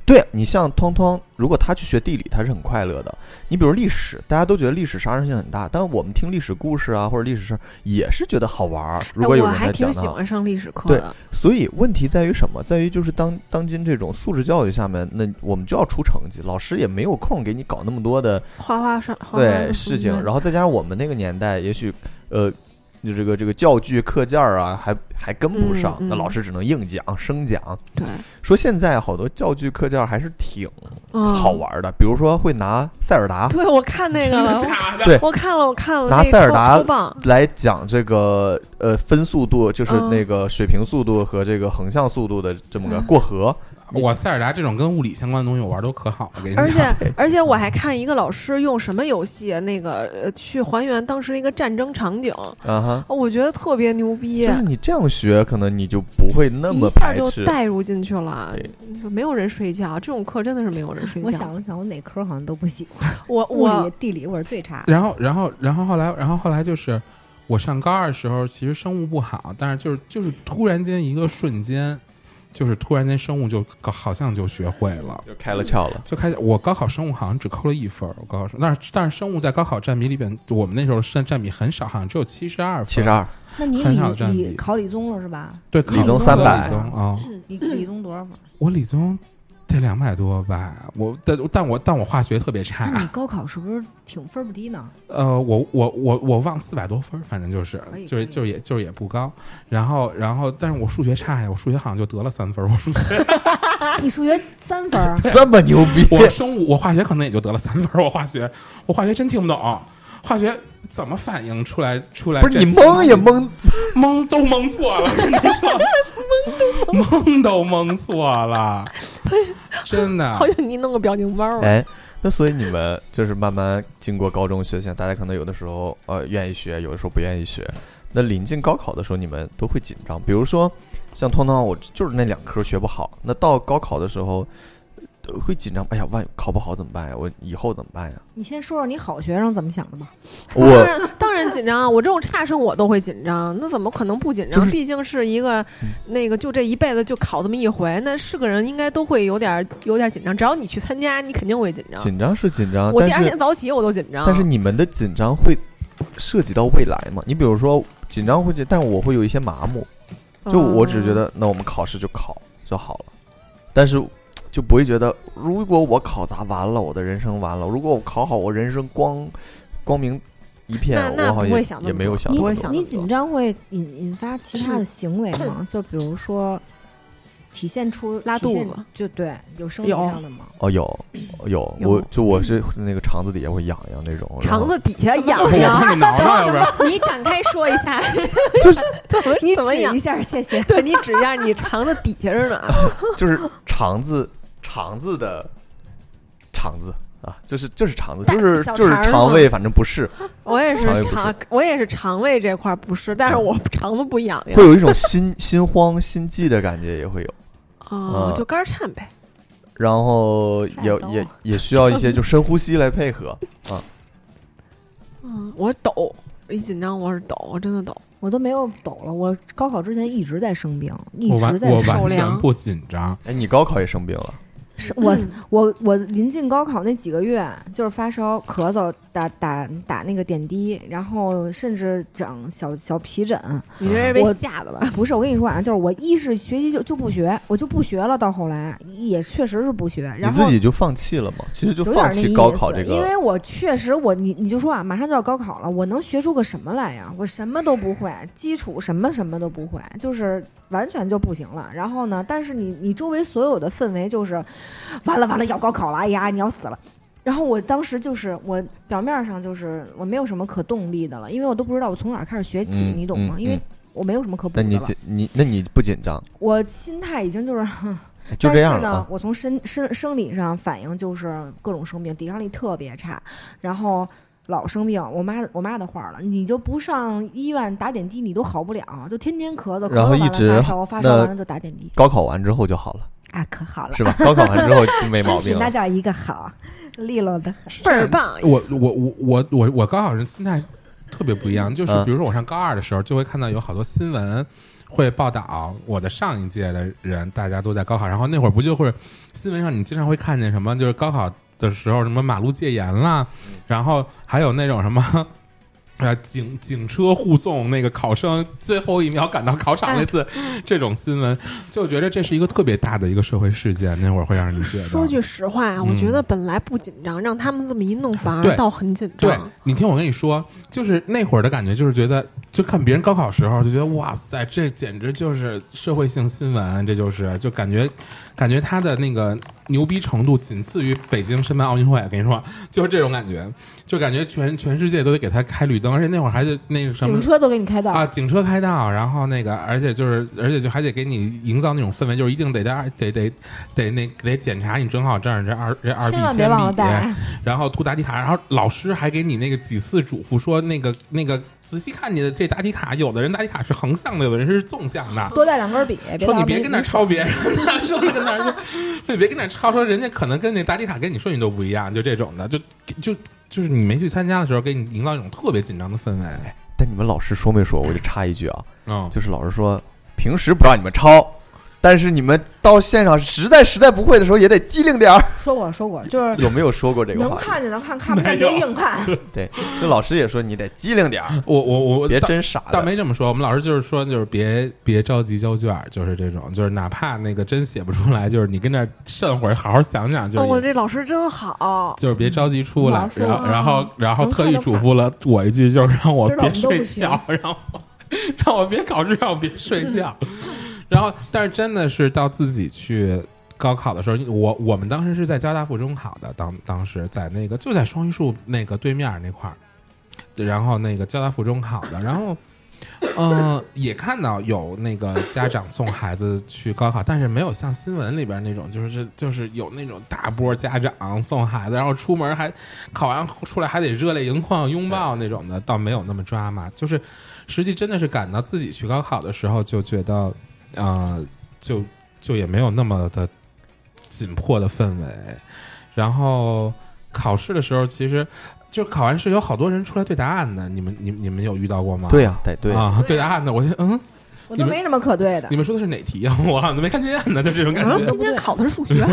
对你像通通，如果他去学地理，他是很快乐的。你比如历史，大家都觉得历史杀伤性很大，但我们听历史故事啊，或者历史也是觉得好玩儿。如果有人在讲的话，喜欢上历史课对的。所以问题在于什么？在于就是当当今这种素质教育下面，那我们就要出成绩，老师也没有空给你搞那么多的花花上对事情，然后再加上我们那个年代，也许呃，就这个这个教具课件儿啊，还还跟不上，嗯嗯。那老师只能硬讲生讲。对。说现在好多教具课件儿还是挺嗯。好玩儿的，比如说会拿塞尔达。对，我看那个了，对。我看了，我看了，拿塞尔达。来讲这个呃分速度，就是嗯。那个水平速度和这个横向速度的这么个嗯。过河。我塞尔达这种跟物理相关的东西，我玩都可好了，给你讲。而且而且我还看一个老师用什么游戏，那个呃去还原当时一个战争场景，啊哈，哦我觉得特别牛逼就，是你这样学，可能你就不会那么一下就。带入进去了对。没有人睡觉，这种课真的是没有人睡觉。我想了想，我哪科好像都不喜欢，[laughs] 我物理我、地理我是最差。然后，然后，然后后来，然后后来就是我上高二的时候，其实生物不好，但是就是就是突然间一个瞬间，就是突然间生物就好像就学会了。就开了窍了。就开始，我高考生物好像只扣了一分，我高考生，但是但是生物在高考占比里边，我们那时候占占比很少，好像只有七十二分。七十二，那你很少占比理理考理综了是吧？对，理综考300 [laughs] 理综啊，你理综多少分？我理综得两百多吧，我但但我但我化学特别差，那你高考是不是挺分不低呢？呃，我我我我忘四百多分，反正就是就是就是也就是也不高，然后然后但是我数学差呀，我数学好像就得了三分儿，我数学。[laughs] 你数学三分儿，这么牛逼！我生物我化学可能也就得了三分儿，我化学我化学真听不懂，化学怎么反应出来出来不是你蒙也蒙，蒙都蒙错了，跟你说，[laughs] 蒙都蒙错了，[laughs] 真的。好像你弄个表情包啊。哎，那所以你们就是慢慢经过高中学习，大家可能有的时候呃愿意学，有的时候不愿意学。那临近高考的时候，你们都会紧张。比如说像通通，我就是那两科学不好，那到高考的时候呃会紧张。哎呀，万一考不好怎么办呀？我以后怎么办呀？你先说说你好学生怎么想的吧。当我然 [laughs] 当然紧张啊！我这种差生我都会紧张，那怎么可能不紧张？就是毕竟是一个嗯那个就这一辈子就考这么一回，那是个人应该都会有点有点紧张。只要你去参加，你肯定会紧张。紧张是紧张，我第二天早起我都紧张。但是你们的紧张会涉及到未来吗？你比如说紧张会紧，但我会有一些麻木。就我只觉哦得，那我们考试就考就好了，但是就不会觉得，如果我考砸完了，我的人生完了；如果我考好，我人生光光明一片，那那不会我好像也想那么多也没有想你不会那么多你想那么多紧张会引引发其他的行为吗？就比如说，体现出拉肚子就对有生理上的吗？哦，有有，我就我是那个肠子底下会痒痒那种，肠子底下痒痒，你挠挠，要不然你展开说一下，[laughs] 就是怎么你怎么痒指一？下，谢谢。对你指一下，你肠子底下是哪儿？[laughs] 就是肠子肠子的肠子啊，就是就是肠子，就是就是肠儿肠胃，反正不是，[laughs] 我也是肠胃不肠，我也是肠胃这块儿不是，但是我肠子不痒痒会。有一种心心慌心悸的感觉，也会有。[laughs] 哦，嗯就肝儿颤呗。然后也太逗也了也需要一些 [laughs] 就深呼吸来配合啊。嗯，我抖，一紧张我是抖，我真的抖。我都没有抖了，我高考之前一直在生病，一我完直在受凉全不紧张，哎，你高考也生病了？是我嗯我我临近高考那几个月，就是发烧、咳嗽、打打打那个点滴，然后甚至长小小皮疹。你这是被我吓的吧？不是，我跟你说啊，就是我一是学习就就不学，我就不学了。到后来也确实是不学，你然后自己就放弃了吗？其实就有点放弃那意思高考这个，因为我确实我你你就说啊，马上就要高考了，我能学出个什么来呀？我什么都不会，基础什么什么都不会，就是完全就不行了。然后呢，但是你你周围所有的氛围就是，完了完了要高考了，哎呀你要死了。然后我当时就是我表面上就是我没有什么可动力的了，因为我都不知道我从哪儿开始学起，嗯你懂吗？因为我没有什么可补的了那你紧，你那你不紧张？我心态已经就是 [laughs] 就这样啊。但是呢，我从身身生理上反应就是各种生病，抵抗力特别差，然后老生病。我妈我妈的话了，你就不上医院打点滴，你都好不了，就天天咳嗽，咳嗽完了然后一直发烧，发烧那完了就打点滴，高考完之后就好了，啊，可好了，是吧？高考完之后就没 [laughs] 毛病了。那叫一个好，利落的很。倍儿棒！我我我我我我高考人心态特别不一样，就是嗯比如说我上高二的时候，就会看到有好多新闻会报道我的上一届的人，大家都在高考，然后那会儿不就会新闻上你经常会看见什么，就是高考的时候什么马路戒严啦，然后还有那种什么。啊，[laughs] 警警车护送那个考生最后一秒赶到考场，那次这种新闻，就觉得这是一个特别大的一个社会事件。那会儿会让人觉得，说句实话，我嗯觉得本来不紧张，让他们这么一弄，反而倒很紧张对张。你听我跟你说，就是那会儿的感觉，就是觉得，就看别人高考时候，就觉得哇塞，这简直就是社会性新闻，这就是就感觉，感觉他的那个牛逼程度仅次于北京申办奥运会。跟你说，就是这种感觉，就感觉全全世界都得给他开绿灯，而且那会儿还得那个什么警。车都给你开道，啊，警车开道，然后那个，而且就是，而且就还得给你营造那种氛围，就是一定得得得得得那得检查你准考证，这二这二 B 铅笔，带。然后涂答题卡，然后老师还给你那个几次嘱咐说，那个那个仔细看你的这答题卡，有的人答题卡是横向的，有的人是纵向的。多带两根笔，说你别跟那抄别人的，说那儿说，你别跟那儿抄，说人家可能跟那答题卡跟你顺序都不一样，就这种的，就就就是你没去参加的时候，给你营造一种特别紧张的氛围。但你们老师说没说？我就插一句啊，嗯，就是老师说平时不让你们抄，但是你们到现场实在实在不会的时候也得机灵点儿。说过说过，就是有没有说过这个能？看就能看，看不见没有别硬看。[laughs] 对，这老师也说你得机灵点儿，我我我别真傻倒的。没这么说，我们老师就是说，就是别别着急交卷，就是这种，就是哪怕那个真写不出来，就是你跟那儿慎会儿，好好想想，就哦，是、我这老师真好，就是别着急出来老，师然后啊然后然后特意嘱咐了我一句，就是让我别睡觉，让我 [laughs] 让我别考试，让我别睡觉。然后，但是真的是到自己去高考的时候，我我们当时是在交大附中考的，当当时在那个就在双榆树那个对面那块儿，然后那个交大附中考的，然后。呃，也看到有那个家长送孩子去高考，但是没有像新闻里边那种，就是就是有那种大波家长送孩子，然后出门还考完出来还得热泪盈眶拥抱那种的，倒没有那么抓嘛。就是实际真的是赶到自己去高考的时候，就觉得，呃，就就也没有那么的紧迫的氛围。然后考试的时候，其实就考完试有好多人出来对答案的，你们你们你们有遇到过吗？对呀、得对。啊，对答案的，我就嗯，我都没什么可对的你。们说的是哪题呀、[laughs] 我好像都没看见呢，就这种感觉。嗯，今天考的是数学，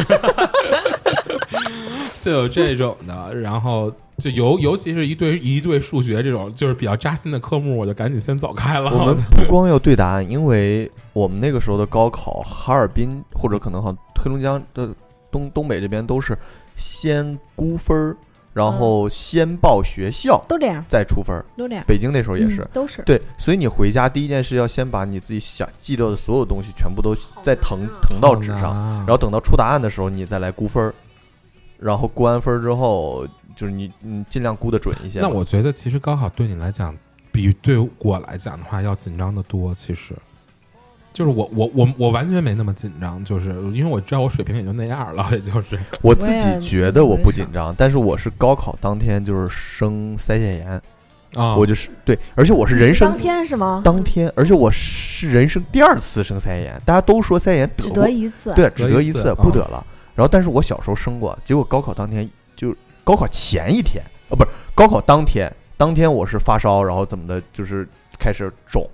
[laughs] 就有这种的，然后就尤尤其是一对一对数学这种就是比较扎心的科目，我就赶紧先走开了。我们不光要对答案，因为我们那个时候的高考，哈尔滨或者可能好像黑龙江的东东北这边都是先估分儿，然后先报学校，都这样，再出分儿。都这样，北京那时候也是。嗯，都是。对，所以你回家第一件事要先把你自己想记到的所有东西全部都再腾腾到纸上，上然后等到出答案的时候你再来估分儿，然后估完分儿之后，就是你你尽量估的准一些。那我觉得其实高考对你来讲，比对我来讲的话要紧张的多。其实，就是我我我我完全没那么紧张，就是因为我知道我水平也就那样了，也就是 [laughs] 我自己觉得我不紧张，但是我是高考当天就是生腮腺炎，啊，我就是对，而且我是人生当天是吗？当天，而且我是人生第二次生腮炎，大家都说腮炎只过得一次。对，只得得一次，不得了。然后，但是我小时候生过，结果高考当天就高考前一天，啊，不是高考当天，当天我是发烧，然后怎么的，就是开始肿。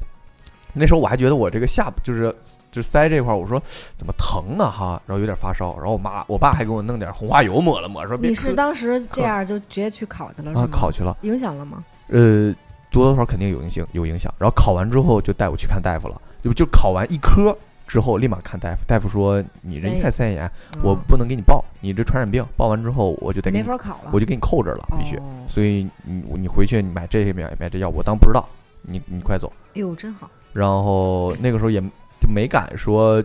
那时候我还觉得我这个下巴就是就腮这块儿，我说怎么疼呢哈，然后有点发烧，然后我妈我爸还给我弄点红花油抹了抹，说别你是当时这样就直接去考去了是啊吗？考去了，影响了吗？呃，多多少少肯定有影响，有影响。然后考完之后就带我去看大夫了，就就考完一科之后立马看大夫，大夫说你这一看腮炎，我不能给你报，你这传染病，报完之后我就得，没法考了，我就给你扣着了，必须。哦所以你你回去你买这些买买这药，我当不知道，你你快走。哎呦，真好。然后那个时候也就没敢说，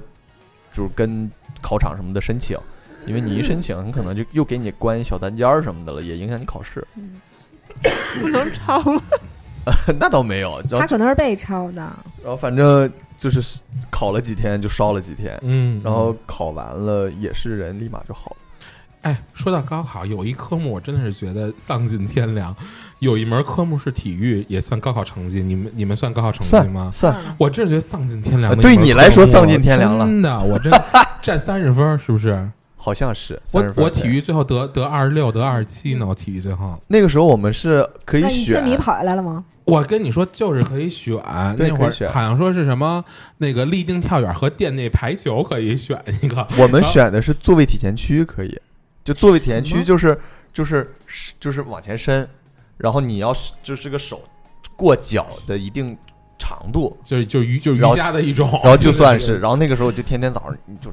就是跟考场什么的申请，因为你一申请，很可能就又给你关小单间儿什么的了，也影响你考试。不能抄了。[laughs] 那倒没有，他可能是被抄的，然后反正就是考了几天就烧了几天，嗯，然后考完了也是人立马就好了。哎，说到高考，有一科目我真的是觉得丧尽天良。有一门科目是体育，也算高考成绩。你们你们算高考成绩吗？算，我真是觉得丧尽天良对你来说丧尽天良了真的，我真 [laughs] 占三十分，是不是？好像是我我体育最后得得二十六，得二十七呢。我体育最后，那个时候我们是可以那你选千米跑下来了吗？我跟你说，就是可以选。那会儿好像说是什么那个立定跳远和店内排球可以选一个。我们选的是座位体前屈，可以，就座位体前屈就是就是就是往前伸，然后你要是就是个手过脚的一定长度，就是就瑜就瑜伽的一种，然后就算是是，然后那个时候就天天早上你就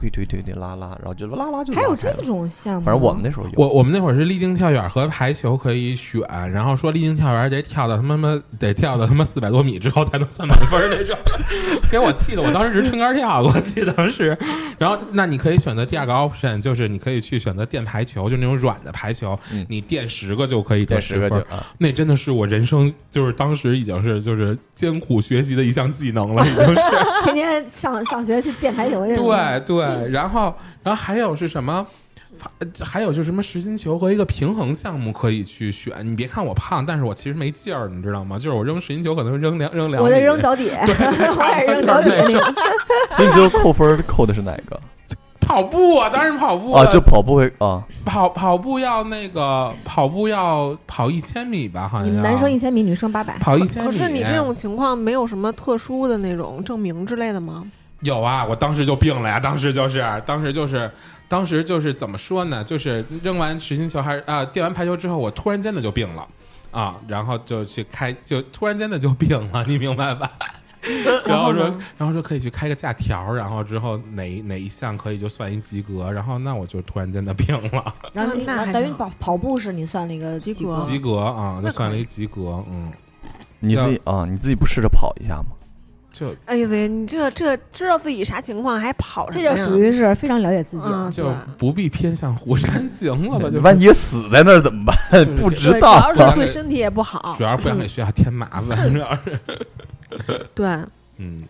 推推推推拉拉，然后就拉拉就还有这种项目？反正我们那时候有。我我们那会儿是立定跳远和排球可以选，然后说立定跳远得跳到他妈妈得跳到他妈四百多米之后才能算满分那种，[laughs] 给我气的，我当时是撑杆跳，我记得是。然后那你可以选择第二个 option，就是你可以去选择垫排球，就那种软的排球，嗯你垫十个就可以得这十个。就啊，那真的是我人生就是当时已经是就是艰苦学习的一项技能了，已经是。[laughs] 天天上上学去垫排球去了。对对，然后然后还有是什么？还有就是什么实心球和一个平衡项目可以去选。你别看我胖，但是我其实没劲儿，你知道吗？就是我扔实心球可能扔两扔两米，我在扔脚底，对 [laughs] 对我也扔脚底。[laughs] 所以你最后扣分儿扣的是哪个跑步啊，当然跑步啊？就跑步会啊，跑跑步要那个跑步要跑一千米吧，好像你们男生一千米，女生八百。跑一千米。可是你这种情况没有什么特殊的那种证明之类的吗？有啊，我当时就病了呀，当时就是，当时就是，当时就是怎么说呢？就是扔完实心球还是啊，垫完排球之后，我突然间的就病了啊，然后就去开，就突然间的就病了，你明白吧？[laughs] 然后说然后说可以去开个假条，然后之后哪哪一项可以就算一及格，然后那我就突然间的病了，然后你那等于跑跑步是你算了一个及格及格，啊，就算了一及格，嗯，你自己啊，你自己不试着跑一下吗？就哎呀喂，你这这知道自己啥情况还跑什么，这就属于是非常了解自己了。嗯就不必偏向虎山行了吧？就万一死在那儿怎么办？是不知道对主要是对身体也不好主。要是不想给学校添麻烦，主要是，对，嗯。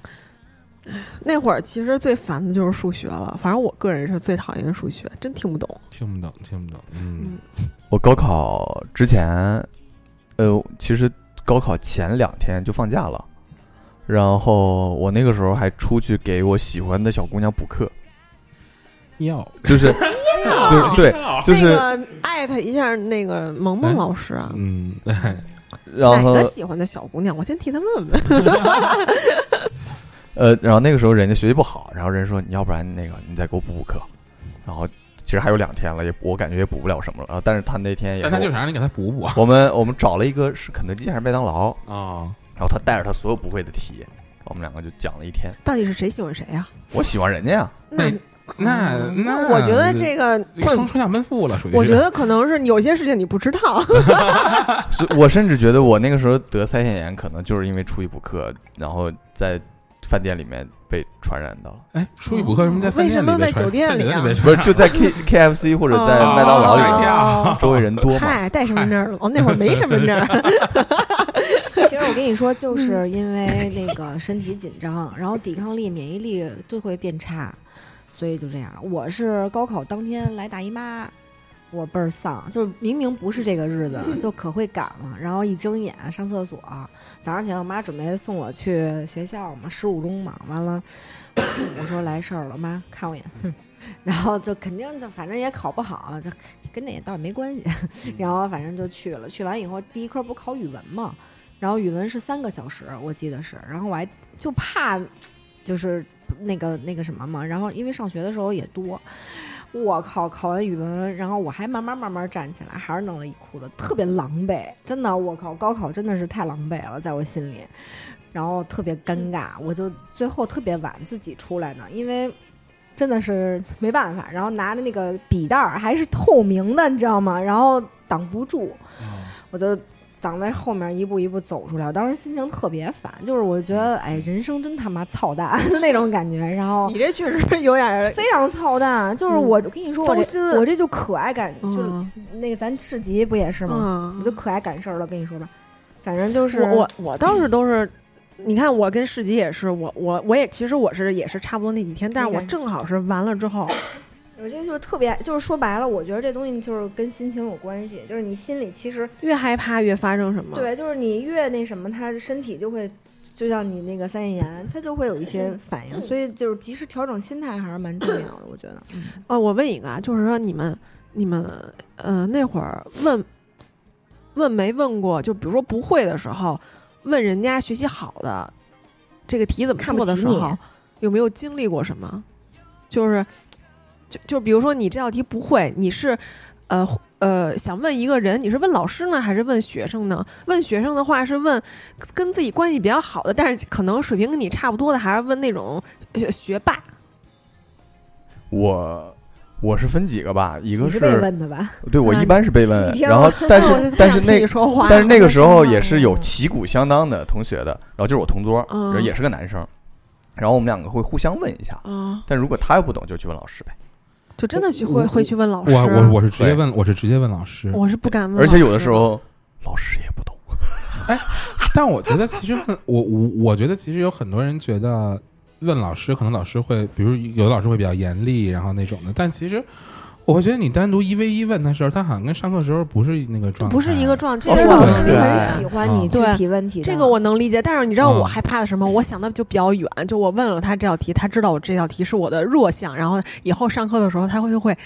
那会儿其实最烦的就是数学了，反正我个人是最讨厌数学，真听不懂。听不懂，听不懂，嗯，我高考之前，呃，其实高考前两天就放假了，然后我那个时候还出去给我喜欢的小姑娘补课，要。就是 [laughs] 就是对，就是那个艾特一下那个萌萌老师啊，嗯，[laughs] 然后哪个喜欢的小姑娘，我先替她问问。[laughs] 呃，然后那个时候人家学习不好，然后人说你要不然那个你再给我补补课，然后其实还有两天了，也我感觉也补不了什么了，然后但是他那天也那他就是让你给他补补我们我们找了一个是肯德基还是麦当劳，啊，然后他带着他所有不会的题，我们两个就讲了一天。到底是谁喜欢谁呀、我喜欢人家呀，那那那那我觉得这个，双双向奔赴了，属于我觉得可能是有些事情你不知道。[laughs] [laughs] 所以我甚至觉得我那个时候得腮腺炎，可能就是因为出去补课，然后在饭店里面被传染到了。哎，出去补课为什么在饭为什么在店里被传酒店里啊在酒店里被 [laughs] 传不是就在 K K F C 或者在麦当劳里面，跳周围人多嘛？嗨，带身份证了，哦，那会儿没身份证。其实我跟你说，就是因为那个身体紧张，然后抵抗力、免疫力就会变差，所以就这样。我是高考当天来大姨妈，我倍儿丧，就是明明不是这个日子，就可会赶了。然后一睁眼上厕所，早上起来我妈准备送我去学校嘛，十五中嘛，完了我说来事儿了，妈看我一眼，哼。[laughs] 然后就肯定就反正也考不好，就跟这也倒也没关系。然后反正就去了，去完以后第一科不考语文嘛，然后语文是三个小时，我记得是，然后我还就怕就是那个那个什么嘛，然后因为上学的时候也多，我靠，考完语文，然后我还慢慢慢慢站起来，还是弄了一裤子，特别狼狈，真的，我靠，高考真的是太狼狈了，在我心里，然后特别尴尬，我就最后特别晚自己出来呢，因为。真的是没办法，然后拿的那个笔袋儿还是透明的，你知道吗？然后挡不住，我就挡在后面一步一步走出来。我当时心情特别烦，就是我觉得哎，人生真他妈操蛋就 [laughs] 那种感觉。然后你这确实有点儿非常操蛋，就是我我跟你说，我这我这就可爱赶，就是嗯那个咱市集不也是吗？嗯我就可爱赶事儿了，跟你说吧，反正就是我我我倒是都是，你看我跟市集也是，我我我也其实我是也是差不多那几天，但是我正好是完了之后，[laughs] 我觉得就是特别，就是说白了，我觉得这东西就是跟心情有关系，就是你心里其实越害怕越发生什么。对，就是你越那什么，他身体就会，就像你那个三腺炎，他就会有一些反应，所以就是及时调整心态还是蛮重要的，我觉得。哦，我问一个啊，就是说你们你们呃那会儿问问没问过？就比如说不会的时候，问人家学习好的这个题怎么做的时候，有没有经历过什么？就是就就比如说你这道题不会，你是呃呃想问一个人，你是问老师呢，还是问学生呢？问学生的话是问跟自己关系比较好的，但是可能水平跟你差不多的，还是问那种呃学霸？我我是分几个吧，一个你是被问的吧？啊对我一般是被问然后 [laughs] 但是但是那但是那个时候也是有嗯旗鼓相当的同学的，然后就是我同桌，嗯然后也是个男生，然后我们两个会互相问一下，啊，但如果他又不懂，就去问老师呗。就真的去我会会去问老师。我我我是直接问，我是直接问老师。我是不敢问，而且有的时，候老师也不懂。哎但我觉得其实问我我我觉得其实有很多人觉得问老师，可能老师会，比如有的老师会比较严厉，然后那种的。但其实我觉得你单独一 v 一问他时候，他好像跟上课时候不是那个状态，不是一个状态。其实这个我老师很喜欢你去对提问题的，这个我能理解，但是你知道我嗯害怕的什么？我想的就比较远，就我问了他这道题，他知道我这道题是我的弱项，然后以后上课的时候他会就会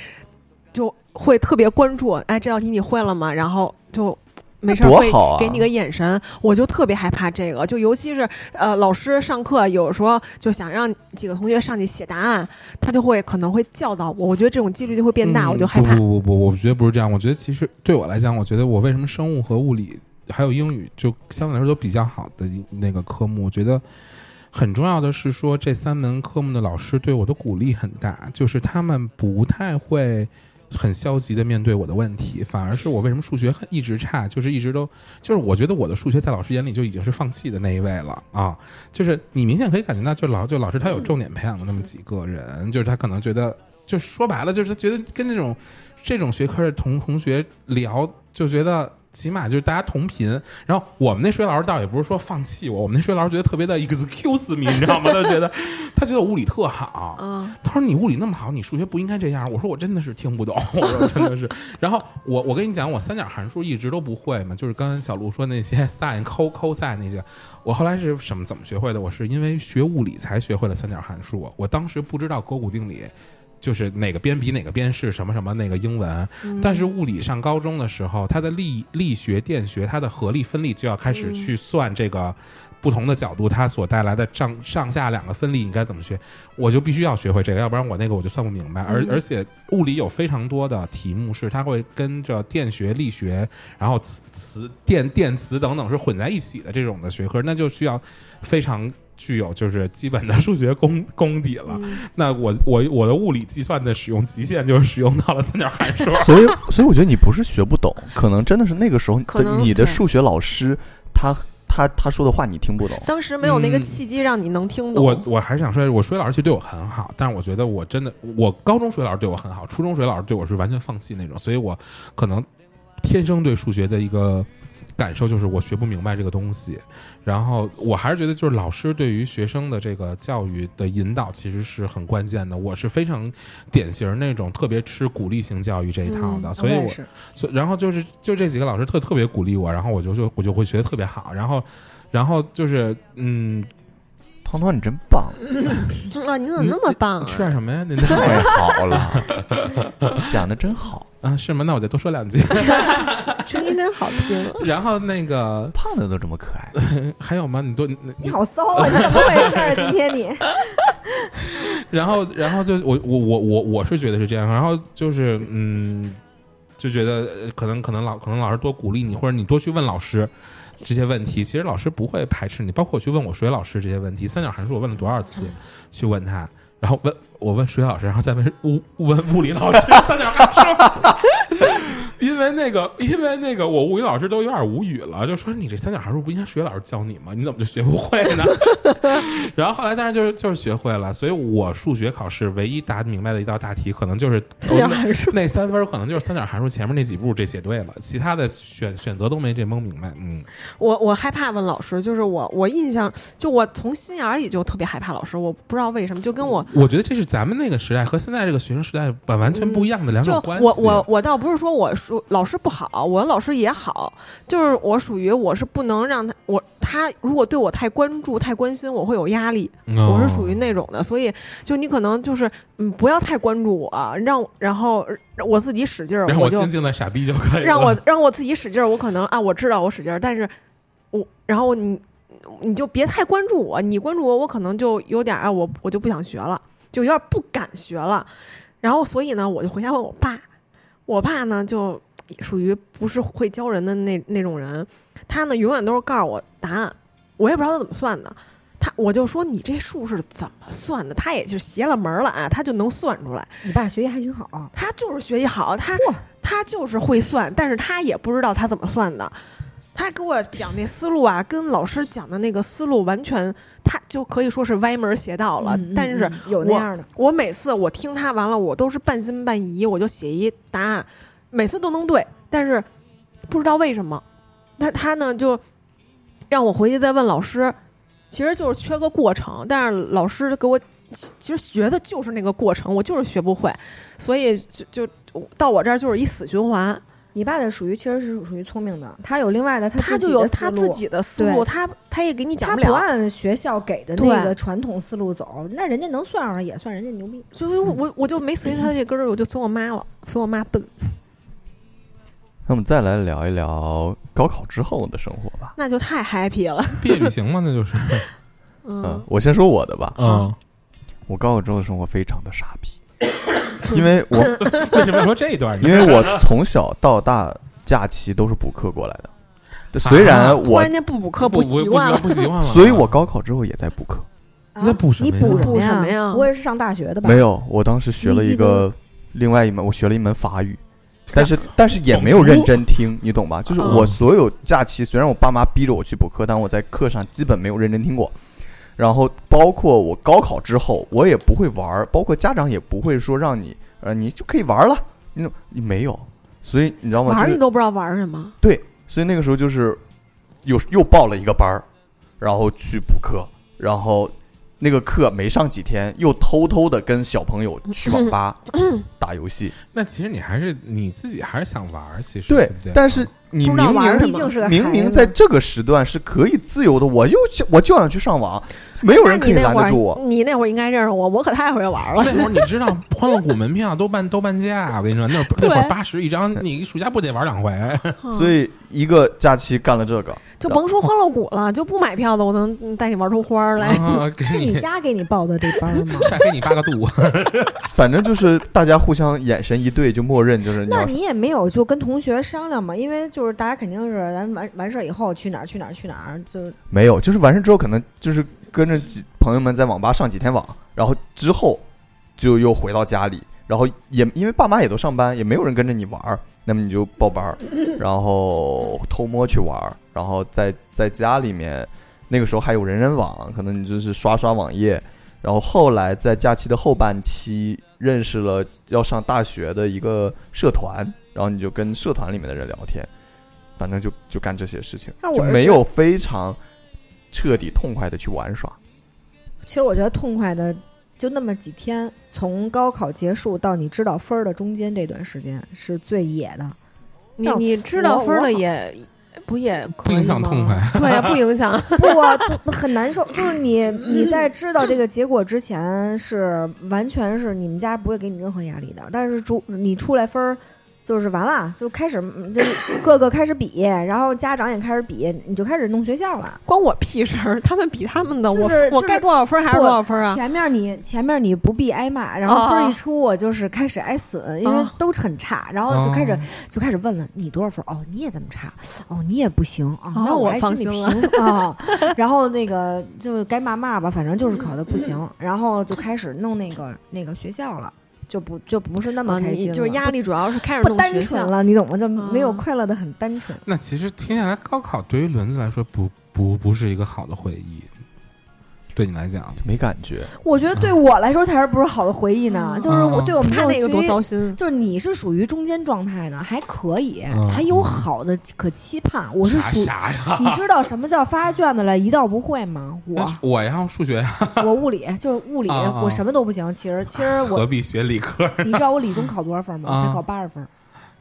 就会特别关注，哎，这道题你会了吗？然后就。没事儿会给你个眼神，我就特别害怕这个，就尤其是呃，老师上课有时候就想让几个同学上去写答案，他就会可能会教导我，我觉得这种几率就会变大，嗯我就害怕。不不不不，我觉得不是这样。我觉得其实对我来讲，我觉得我为什么生物和物理还有英语就相对来说都比较好的那个科目，我觉得很重要的是说这三门科目的老师对我的鼓励很大，就是他们不太会。很消极的面对我的问题，反而是我为什么数学很一直差，就是一直都就是我觉得我的数学在老师眼里就已经是放弃的那一位了啊，就是你明显可以感觉到，就老就老师他有重点培养的那么几个人，就是他可能觉得，就是说白了，就是他觉得跟那种这种学科的同同学聊，就觉得起码就是大家同频。然后我们那数学老师倒也不是说放弃我，我们那数学老师觉得特别的 excuse me，你知道吗？[laughs] 他觉得他觉得我物理特好，嗯，他说你物理那么好，你数学不应该这样。我说我真的是听不懂，[laughs] 我说真的是。然后我我跟你讲，我三角函数一直都不会嘛，就是刚才小鹿说那些 sin、cos、cos 那些，我后来是什么怎么学会的？我是因为学物理才学会了三角函数。我当时不知道勾股定理。就是哪个边比哪个边是什么什么那个英文，嗯。但是物理上高中的时候，它的力力学、电学，它的合力、分力就要开始嗯。去算这个不同的角度它所带来的上上下两个分力应该怎么学，我就必须要学会这个，要不然我那个我就算不明白。而嗯。而且物理有非常多的题目是它会跟着电学、力学，然后磁磁电电磁等等是混在一起的这种的学科，那就需要非常具有就是基本的数学功功底了。嗯那我我我的物理计算的使用极限就是使用到了三角函数。[laughs] 所以，所以我觉得你不是学不懂，可能真的是那个时候你的数学老师他他他说的话你听不懂。当时没有那个嗯契机让你能听懂。我我还是想说，我数学老师其实对我很好，但是我觉得我真的，我高中数学老师对我很好，初中数学老师对我是完全放弃那种，所以我可能天生对数学的一个感受就是我学不明白这个东西。然后我还是觉得，就是老师对于学生的这个教育的引导其实是很关键的。我是非常典型那种特别吃鼓励型教育这一套的，嗯所以我所以然后就是就这几个老师特特别鼓励我，然后我就就我就会学的特别好，然后然后就是嗯，彤彤，你真棒，啊，你怎么那么棒啊？吃点什么呀？您太好了，[laughs] 讲的真好。啊是吗？那我再多说两句。[laughs] 声音真好听。然后那个胖的都这么可爱，[laughs] 还有吗？你多你你好骚啊！你怎么回事儿？今天你 [laughs] 然后然后就我我我我我是觉得是这样，然后就是嗯，就觉得呃可能可能老可能老师多鼓励你，或者你多去问老师。这些问题，其实老师不会排斥你，包括我去问我数学老师这些问题，三角函数我问了多少次，去问他，然后问我问数学老师，然后再问物问物理老师 [laughs] 三角函数，因为那个因为那个我物理老师都有点无语了，就说你这三角函数不应该数学老师教你吗？你怎么就学不会呢？[laughs] 然后后来，但是就是就是学会了，所以我数学考试唯一答明白的一道大题，可能就是三角函数那三分可能就是三角函数前面那几步这写对了，其他的选选择都没这蒙明白。嗯，我我害怕问老师，就是我我印象就我从心眼儿里就特别害怕老师，我不知道为什么，就跟我我觉得这是咱们那个时代和现在这个学生时代完完全不一样的两种关系。我我我倒不是说我说老师不好，我老师也好，就是我属于我是不能让他我他如果对我太关注太关心，我会有压力，哦我是属于那种的，所以就你可能就是嗯不要太关注我，让然后我自己使劲儿，就让我静静的傻逼就可以了。让我让我自己使劲儿，我可能啊，我知道我使劲儿，但是我然后你你就别太关注我，你关注我，我可能就有点儿啊，我我就不想学了，就有点儿不敢学了。然后所以呢，我就回家问我爸，我爸呢就属于不是会教人的那那种人，他呢永远都是告诉我答案，我也不知道他怎么算的。他我就说你这数是怎么算的？他也就邪了门儿了啊，他就能算出来。你爸学习还挺好，他就是学习好，他他就是会算，但是他也不知道他怎么算的。他给我讲那思路啊，跟老师讲的那个思路完全，他就可以说是歪门邪道了。但是嗯有那样的，我每次我听他完了，我都是半信半疑，我就写一答案，每次都能对，但是不知道为什么，他他呢就让我回去再问老师，其实就是缺个过程，但是老师给我其其实学的就是那个过程，我就是学不会，所以就就到我这儿就是一死循环，你爸的属于其实是属于聪明的，他有另外的他他就有他自己的思路，他他也给你讲不了他不按学校给的那个传统思路走，那人家能算上也算人家牛逼。所以我我我就没随他这根儿，我就随我妈了，随我妈笨。那我们再来聊一聊高考之后的生活吧。那就太 happy 了。[laughs] 毕业旅行嘛，那就是 [laughs] 嗯嗯，我先说我的吧。嗯，我高考之后的生活非常的傻逼，[laughs] 因为我 [laughs] 为什么说这一段呢？因为我从小到大假期都是补课过来的。虽然啊我突然，间不补课不习惯了，不习惯了，[laughs] 所以我高考之后也在补课。你在补什么呀你补补什么呀我也是上大学的吧？没有，我当时学了一个另外一门，我学了一门法语，但是但是也没有认真听，你懂吧？就是嗯我所有假期，虽然我爸妈逼着我去补课，但我在课上基本没有认真听过。然后包括我高考之后，我也不会玩儿，包括家长也不会说让你呃你就可以玩儿了，你怎么你没有？所以你知道吗？玩儿你都不知道玩儿什么。对，所以那个时候就是又又报了一个班儿，然后去补课，然后那个课没上几天，又偷偷的跟小朋友去网吧 [laughs] 打游戏。那其实你还是你自己还是想玩儿，其实对不对？但是你明明什么毕竟是个明明在这个时段是可以自由的，我就我就想去上网，没有人可以拦得住我。你那会儿应该认识我，我可太会玩了。那会儿你知道欢乐谷门票都半都半价，我跟你说，那会儿那会儿八十一张，你暑假不得玩两回？[laughs] 所以一个假期干了这个，就甭说欢乐谷了，就不买票的，我能带你玩出花来。啊，给是你你家给你报的这班吗？[laughs] 晒给你八个度，[laughs] 反正就是大家互相眼神一对，就默认就是那你也没有就跟同学商量嘛？因为就是大家肯定是咱完完事儿以后去哪儿去哪儿去哪儿，就没有，就是完事之后可能就是跟着几朋友们在网吧上几天网，然后之后就又回到家里，然后也因为爸妈也都上班，也没有人跟着你玩儿，那么你就报班儿，[laughs] 然后偷摸去玩儿，然后在在家里面，那个时候还有人人网，可能你就是刷刷网页，然后后来在假期的后半期认识了要上大学的一个社团，然后你就跟社团里面的人聊天，反正就就干这些事情那，我就没有非常彻底痛快的去玩耍。其实我觉得痛快的就那么几天，从高考结束到你知道分儿的中间这段时间是最野的。你你知道分儿了我我也不也影响痛快。对呀，不影响。[laughs] 不啊，不很难受。就是你 [laughs] 你在知道这个结果之前，是完全是你们家不会给你任何压力的。但是出你出来分儿，就是完了，就开始嗯就是各个开始比，然后家长也开始比，你就开始弄学校了。关我屁事儿，他们比他们的，我我该多少分儿还是多少分儿啊？前面你前面你不必挨骂，然后分儿一出，我就是开始挨损，因为啊都很差，然后就开始、哦就开始问了，你多少分儿？哦，你也这么差？哦，你也不行啊？哦那我还心里放心了平啊。[laughs] 然后那个就该骂骂吧，反正就是考的不行，然后就开始弄那个那个学校了，就不就不是那么啊，开心就是压力主要是开始不。单纯了，你懂吗？就没有嗯快乐的很单纯。那其实听下来，高考对于轮子来说不不不是一个好的回忆，对你来讲，没感觉，我觉得对我来说才是不是好的回忆呢？嗯就是我对我们这他那个多糟心，就是你是属于中间状态呢，还可以，嗯还有好的可期盼。我是啥属，啥呀？你知道什么叫发卷子来一道不会吗？我我呀，数学呀，我物理就是物理，我什么都不行。其实其实我，何必学理科？你知道我理综考多少分吗？才考八十分。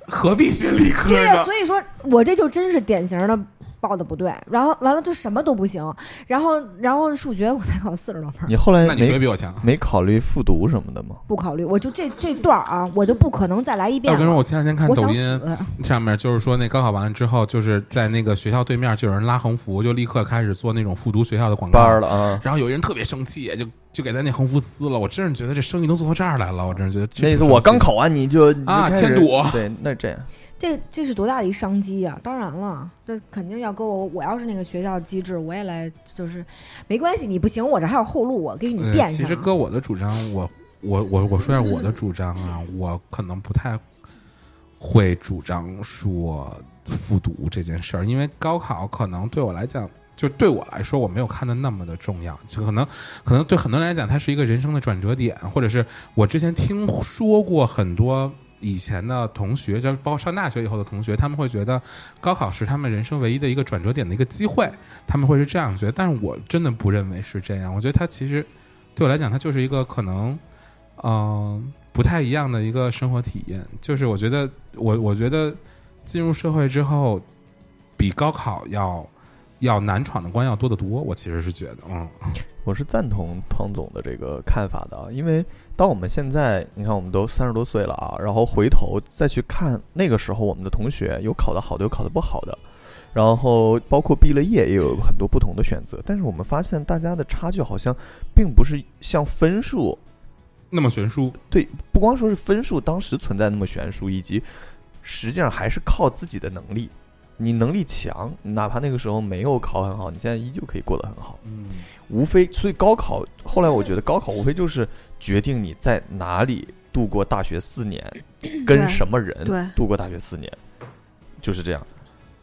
何必学理科对呀，呢？所以说我这就真是典型的报的不对，然后完了就什么都不行，然后然后数学我才考四十多分你。后来那你学没比我强。没考虑复读什么的吗？不考虑，我就这这段儿啊，我就不可能再来一遍我跟你说，我前两天看我想抖音死，上面就是说，那高考完了之后，就是在那个学校对面就有人拉横幅，就立刻开始做那种复读学校的广告了啊！然后有人特别生气，就就给他那横幅撕了。我真是觉得这生意都做到这儿来了，我真是觉得这那次我刚考完你就你就啊开始添堵对，那这样。这这是多大的一商机啊！当然了，这肯定要给我，我要是那个学校机制，我也来，就是没关系，你不行，我这还有后路，我给你呃垫上。其实搁我的主张，我我我我说一下我的主张啊，我可能不太会主张说复读这件事儿，因为高考可能对我来讲。就对我来说，我没有看的那么的重要，就可能，可能对很多人来讲，它是一个人生的转折点，或者是我之前听说过很多以前的同学，就是包括上大学以后的同学，他们会觉得高考是他们人生唯一的一个转折点的一个机会，他们会是这样觉得，但是我真的不认为是这样，我觉得它其实对我来讲，它就是一个可能，嗯、不太一样的一个生活体验。就是我觉得，我我觉得进入社会之后，比高考要要难闯的关要多得多。我其实是觉得，嗯，我是赞同汤总的这个看法的，因为当我们现在，你看我们都三十多岁了啊，然后回头再去看那个时候我们的同学，有考得好的，有考得不好的，然后包括毕了业也有很多不同的选择，但是我们发现大家的差距好像并不是像分数，那么悬殊，对不光说是分数当时存在那么悬殊，以及实际上还是靠自己的能力。你能力强，哪怕那个时候没有考很好，你现在依旧可以过得很好。嗯，无非，所以高考后来我觉得高考无非就是决定你在哪里度过大学四年，[clears throat] 跟什么人度过大学四年，就是这样。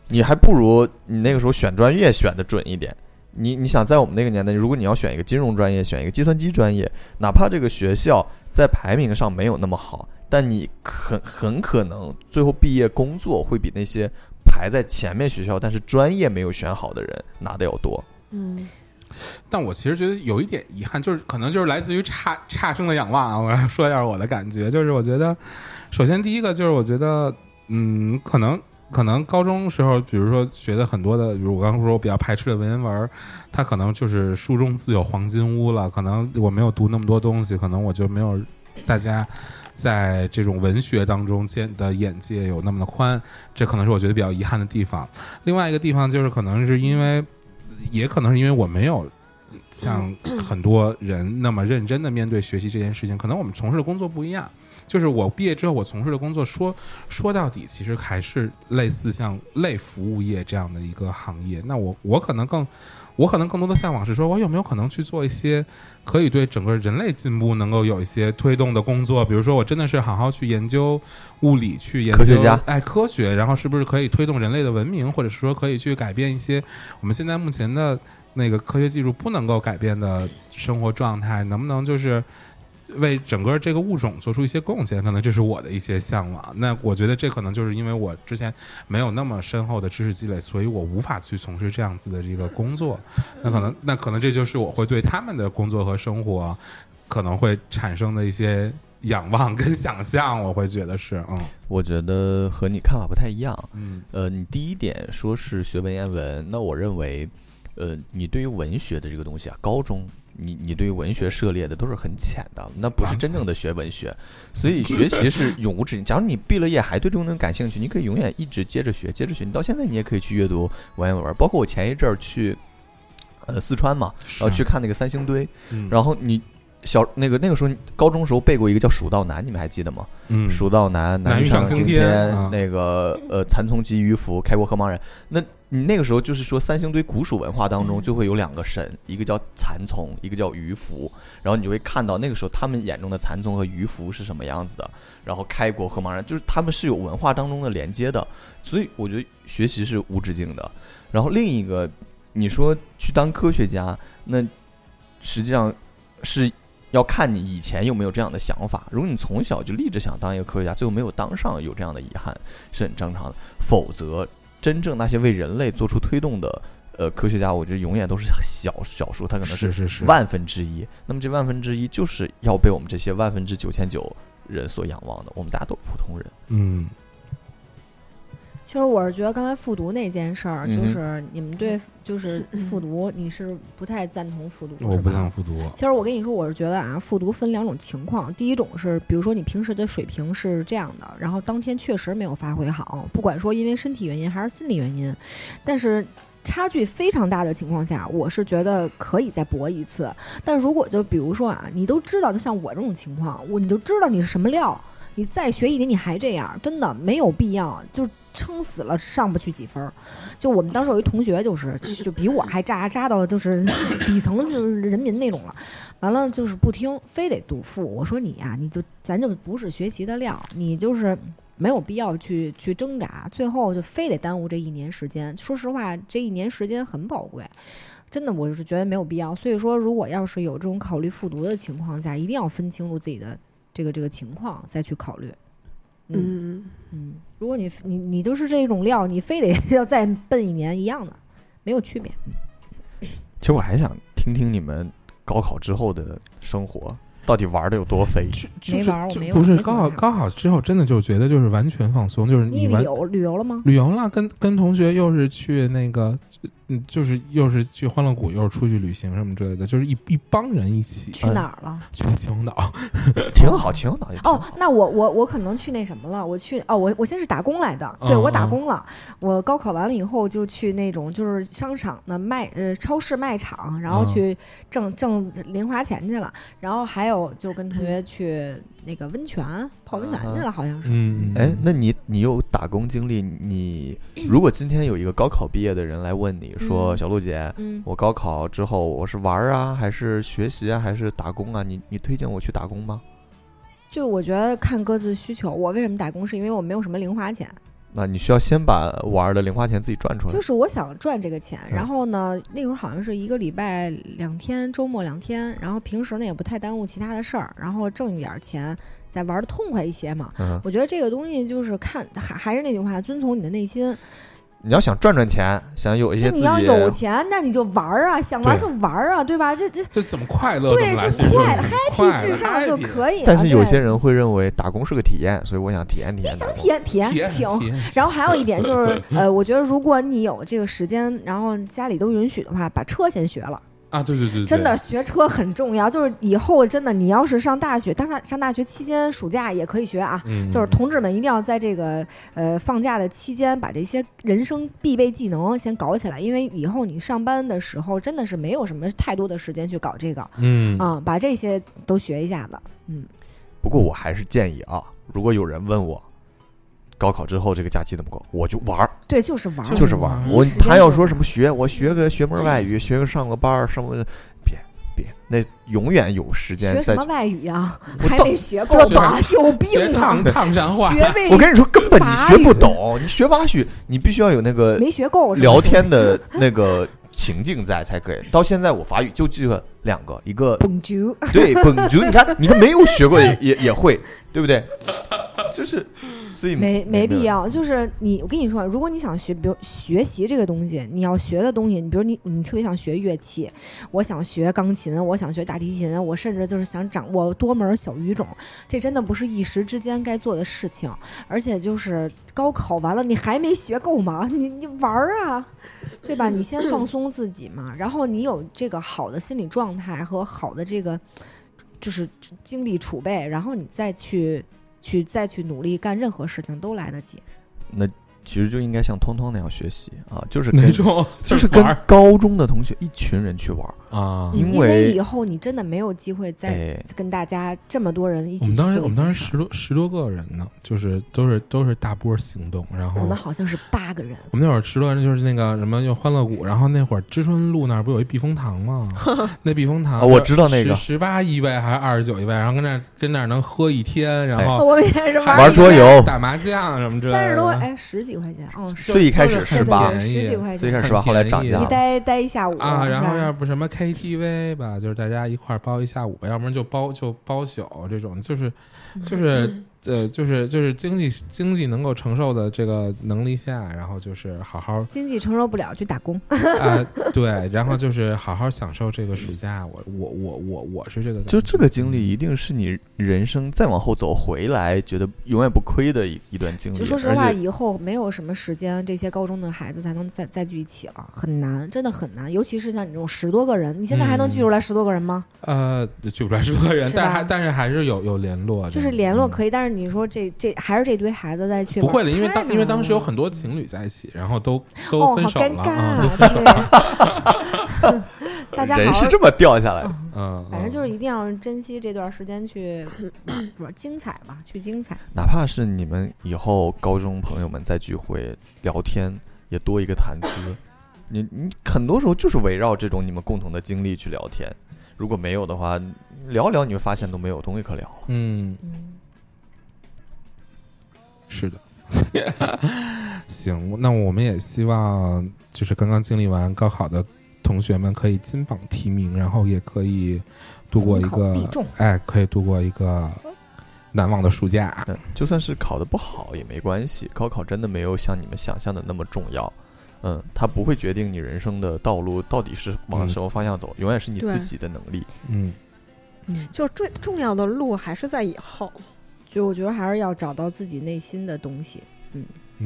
你还不如你那个时候选专业选的准一点。你你想在我们那个年代，如果你要选一个金融专业，选一个计算机专业，哪怕这个学校在排名上没有那么好，但你很很可能最后毕业工作会比那些排在前面学校但是专业没有选好的人拿的要多。嗯，但我其实觉得有一点遗憾，就是可能就是来自于差差生的仰望啊。我要说一下我的感觉，就是我觉得，首先第一个就是我觉得，嗯，可能可能高中时候，比如说学的很多的，比如我刚刚说我比较排斥的文言文，它可能就是书中自有黄金屋了。可能我没有读那么多东西，可能我就没有大家在这种文学当中见的眼界有那么的宽，这可能是我觉得比较遗憾的地方。另外一个地方就是可能是因为，也可能是因为我没有像很多人那么认真的面对学习这件事情，可能我们从事的工作不一样。就是我毕业之后我从事的工作说说到底，其实还是类似像类服务业这样的一个行业。那我我可能更。我可能更多的向往是说，我有没有可能去做一些可以对整个人类进步能够有一些推动的工作？比如说，我真的是好好去研究物理，去研究科学家哎科学，然后是不是可以推动人类的文明，或者是说可以去改变一些我们现在目前的那个科学技术不能够改变的生活状态？能不能就是？为整个这个物种做出一些贡献，可能这是我的一些向往。那我觉得这可能就是因为我之前没有那么深厚的知识积累，所以我无法去从事这样子的这个工作。那可能，那可能这就是我会对他们的工作和生活可能会产生的一些仰望跟想象。我会觉得是，嗯，我觉得和你看法不太一样。嗯呃，你第一点说是学文言文，那我认为，呃，你对于文学的这个东西啊，高中你你对于文学涉猎的都是很浅的，那不是真正的学文学，所以学习是永无止境。假如你毕了业还对这种东西感兴趣，你可以永远一直接着学，接着学。你到现在你也可以去阅读文言文，包括我前一阵儿去，呃，四川嘛，然后去看那个三星堆，嗯然后你。小那个那个时候，高中时候背过一个叫《蜀道难》，你们还记得吗？嗯蜀道难，难于上青天。那个呃，蚕丛及鱼凫，开国何茫然。那你那个时候就是说，三星堆古蜀文化当中就会有两个神，一个叫蚕丛，一个叫鱼凫。然后你就会看到那个时候他们眼中的蚕丛和鱼凫是什么样子的。然后开国何茫然，就是他们是有文化当中的连接的。所以我觉得学习是无止境的。然后另一个，你说去当科学家，那实际上是要看你以前有没有这样的想法。如果你从小就立志想当一个科学家，最后没有当上，有这样的遗憾是很正常的。否则，真正那些为人类做出推动的呃科学家，我觉得永远都是小小数，他可能是是是万分之一。那么这万分之一就是要被我们这些万分之九千九人所仰望的。我们大家都普通人。嗯其实我是觉得刚才复读那件事儿，就是你们对就是复读，你是不太赞同复读，我不想复读。其实我跟你说，我是觉得啊，复读分两种情况。第一种是，比如说你平时的水平是这样的，然后当天确实没有发挥好，不管说因为身体原因还是心理原因，但是差距非常大的情况下，我是觉得可以再搏一次。但如果就比如说啊，你都知道，就像我这种情况，我你都知道你是什么料，你再学一年你还这样，真的没有必要，就撑死了上不去几分儿。就我们当时有一同学，就是就比我还渣，渣到就是 [laughs] 底层就是人民那种了。完了就是不听，非得读复。我说你呀、你就咱就不是学习的料，你就是没有必要去去挣扎，最后就非得耽误这一年时间。说实话，这一年时间很宝贵。真的，我就是觉得没有必要。所以说，如果要是有这种考虑复读的情况下，一定要分清楚自己的这个这个情况，再去考虑。嗯嗯，嗯，如果你你你就是这种料，你非得 [laughs] 要再奔一年一样的，没有区别。其实我还想听听你们高考之后的生活，到底玩的有多飞？就就是没玩儿我就没玩儿不是高考高考之后，真的就觉得就是完全放松，就是你旅游旅游了吗？旅游了，跟跟同学又是去那个，嗯，就是又是去欢乐谷，又是出去旅行什么之类的，就是一一帮人一起去哪儿了？去秦皇岛，[laughs] 挺好，挺好。也挺哦，那我我我可能去那什么了，我去哦，我我先是打工来的，对嗯我打嗯工了。我高考完了以后就去那种就是商场的卖呃超市卖场，然后嗯去挣挣零花钱去了。然后还有就跟同学去那个温泉泡温泉去了，好像是。嗯，哎，那你你有打工经历？你如果今天有一个高考毕业的人来问你说：“嗯小璐姐，嗯，我高考之后我是玩儿啊，还是学习啊，还是打工啊？你你推荐我去打工吗？就我觉得看各自需求。我为什么打工？是因为我没有什么零花钱。那你需要先把玩儿的零花钱自己赚出来。就是我想赚这个钱，嗯然后呢，那会儿好像是一个礼拜两天，周末两天，然后平时呢也不太耽误其他的事儿，然后挣一点儿钱，再玩的痛快一些嘛。嗯，我觉得这个东西就是看，还还是那句话，遵从你的内心。你要想赚赚钱，想有一些就你要有钱，那你就玩儿啊，想玩儿就玩儿啊，对吧？这这这怎么快乐对就快乐，happy 至上就可以了。但是有些人会认为打工是个体验，所以我想体验体验你。想体验体验体验请。然后还有一点就是，[laughs] 呃，我觉得如果你有这个时间，然后家里都允许的话，把车先学了。啊，对对对，对真的，学车很重要，就是以后真的你要是上大学，当上上大学期间暑假也可以学啊。嗯，就是同志们一定要在这个呃放假的期间，把这些人生必备技能先搞起来，因为以后你上班的时候真的是没有什么太多的时间去搞这个嗯啊、把这些都学一下子。嗯，不过我还是建议啊，如果有人问我高考之后这个假期怎么过，我就玩儿，对，就是玩儿，就是玩儿。嗯我他要说什么学，我学个学门外语，学个上个班儿，上个别别，那永远有时间再学什么外语呀？我到还没学够吧？有病啊！烫山话，我跟你说，根本你学不懂。你学法语，你必须要有那个没学够，聊天的那个情境在才可以。到现在我法语就记了两个，一个 Bonjour [laughs] 对本族，你看，你看没有学过也 [laughs] 也也会，对不对？[laughs] 就是，所以没没必要。要，就是你，我跟你说，如果你想学，比如学习这个东西，你要学的东西，你比如你你特别想学乐器，我想学钢琴，我想学大提琴，我甚至就是想掌握多门小语种，这真的不是一时之间该做的事情，而且就是高考完了，你还没学够吗？你你玩儿啊，对吧？你先放松自己嘛，然后你有这个好的心理状态和好的这个就是精力储备，然后你再去。去再去努力干任何事情都来得及。那其实就应该像通通那样学习啊，就是 [laughs] 跟哪种就是跟高中的同学一群人去玩儿。啊。因因为以后你真的没有机会再哎，跟大家这么多人一起我们当时我们当时十多十多个人呢，就是都是都是大波行动，然后我们好像是八个人，我们那会儿十多人就是那个什么就欢乐谷，然后那会儿知春路那儿不有一避风塘吗？[laughs] 那避风塘啊我知道那个十八一位还是二十九一位，然后跟那跟那能喝一天，然后 [laughs] 我们也是玩玩桌游打麻将什么之类的，三十多，哎，十几块钱，嗯，就最一开始就是很是吧十几块钱，最开始十八？后来涨价你了。待待一下午啊，然后要不什么 KTV 吧，就是大家一块儿包一下午，要不然就包就包宿这种，就是就是呃就是就是经济经济能够承受的这个能力下，然后就是好好经济承受不了去打工，啊对，然后就是好好享受这个暑假。我我我我我是这个，就这个经历，一定是你人生再往后走回来，觉得永远不亏的一一段经历。就说实话，以后没有什么时间，这些高中的孩子才能再再聚一起了，很难，真的很难。尤其是像你这种十多个人，你现在还能聚出来十多个人吗？呃聚不出来十多个人，但是还但是还是有有联络，就是联络嗯可以，但是你说这这还是这堆孩子再去，不会了，因为当因为当时有很多情侣在一起，然后都都分手了尴尬啊，对大家人是这么掉下来的。嗯，反正就是嗯一定要珍惜这段时间去玩精彩吧，去精彩。哪怕是你们以后高中朋友们再聚会聊天，也多一个谈资。你你很多时候就是围绕这种你们共同的经历去聊天。如果没有的话，聊聊你会发现都没有东西可聊了。嗯嗯，是的。[laughs] 行，那我们也希望就是刚刚经历完高考的同学们可以金榜题名，然后也可以度过一个哎，可以度过一个难忘的暑假。嗯，就算是考的不好也没关系，高考真的没有像你们想象的那么重要。嗯，它不会决定你人生的道路到底是往嗯什么方向走，永远是你自己的能力。嗯，就最重要的路还是在以后。就我觉得还是要找到自己内心的东西，嗯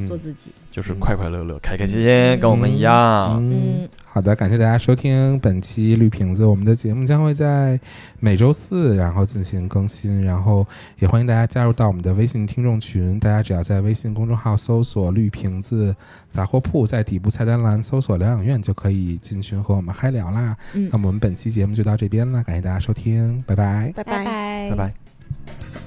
做自己。就是嗯快快乐乐、开开心心，跟我们一样。嗯嗯，好的，感谢大家收听本期绿瓶子，我们的节目将会在每周四然后进行更新，然后也欢迎大家加入到我们的微信听众群，大家只要在微信公众号搜索“绿瓶子杂货铺”，在底部菜单栏搜索“疗养院”就可以进群和我们嗨聊啦。嗯那么我们本期节目就到这边了，感谢大家收听，拜拜。拜拜拜拜拜。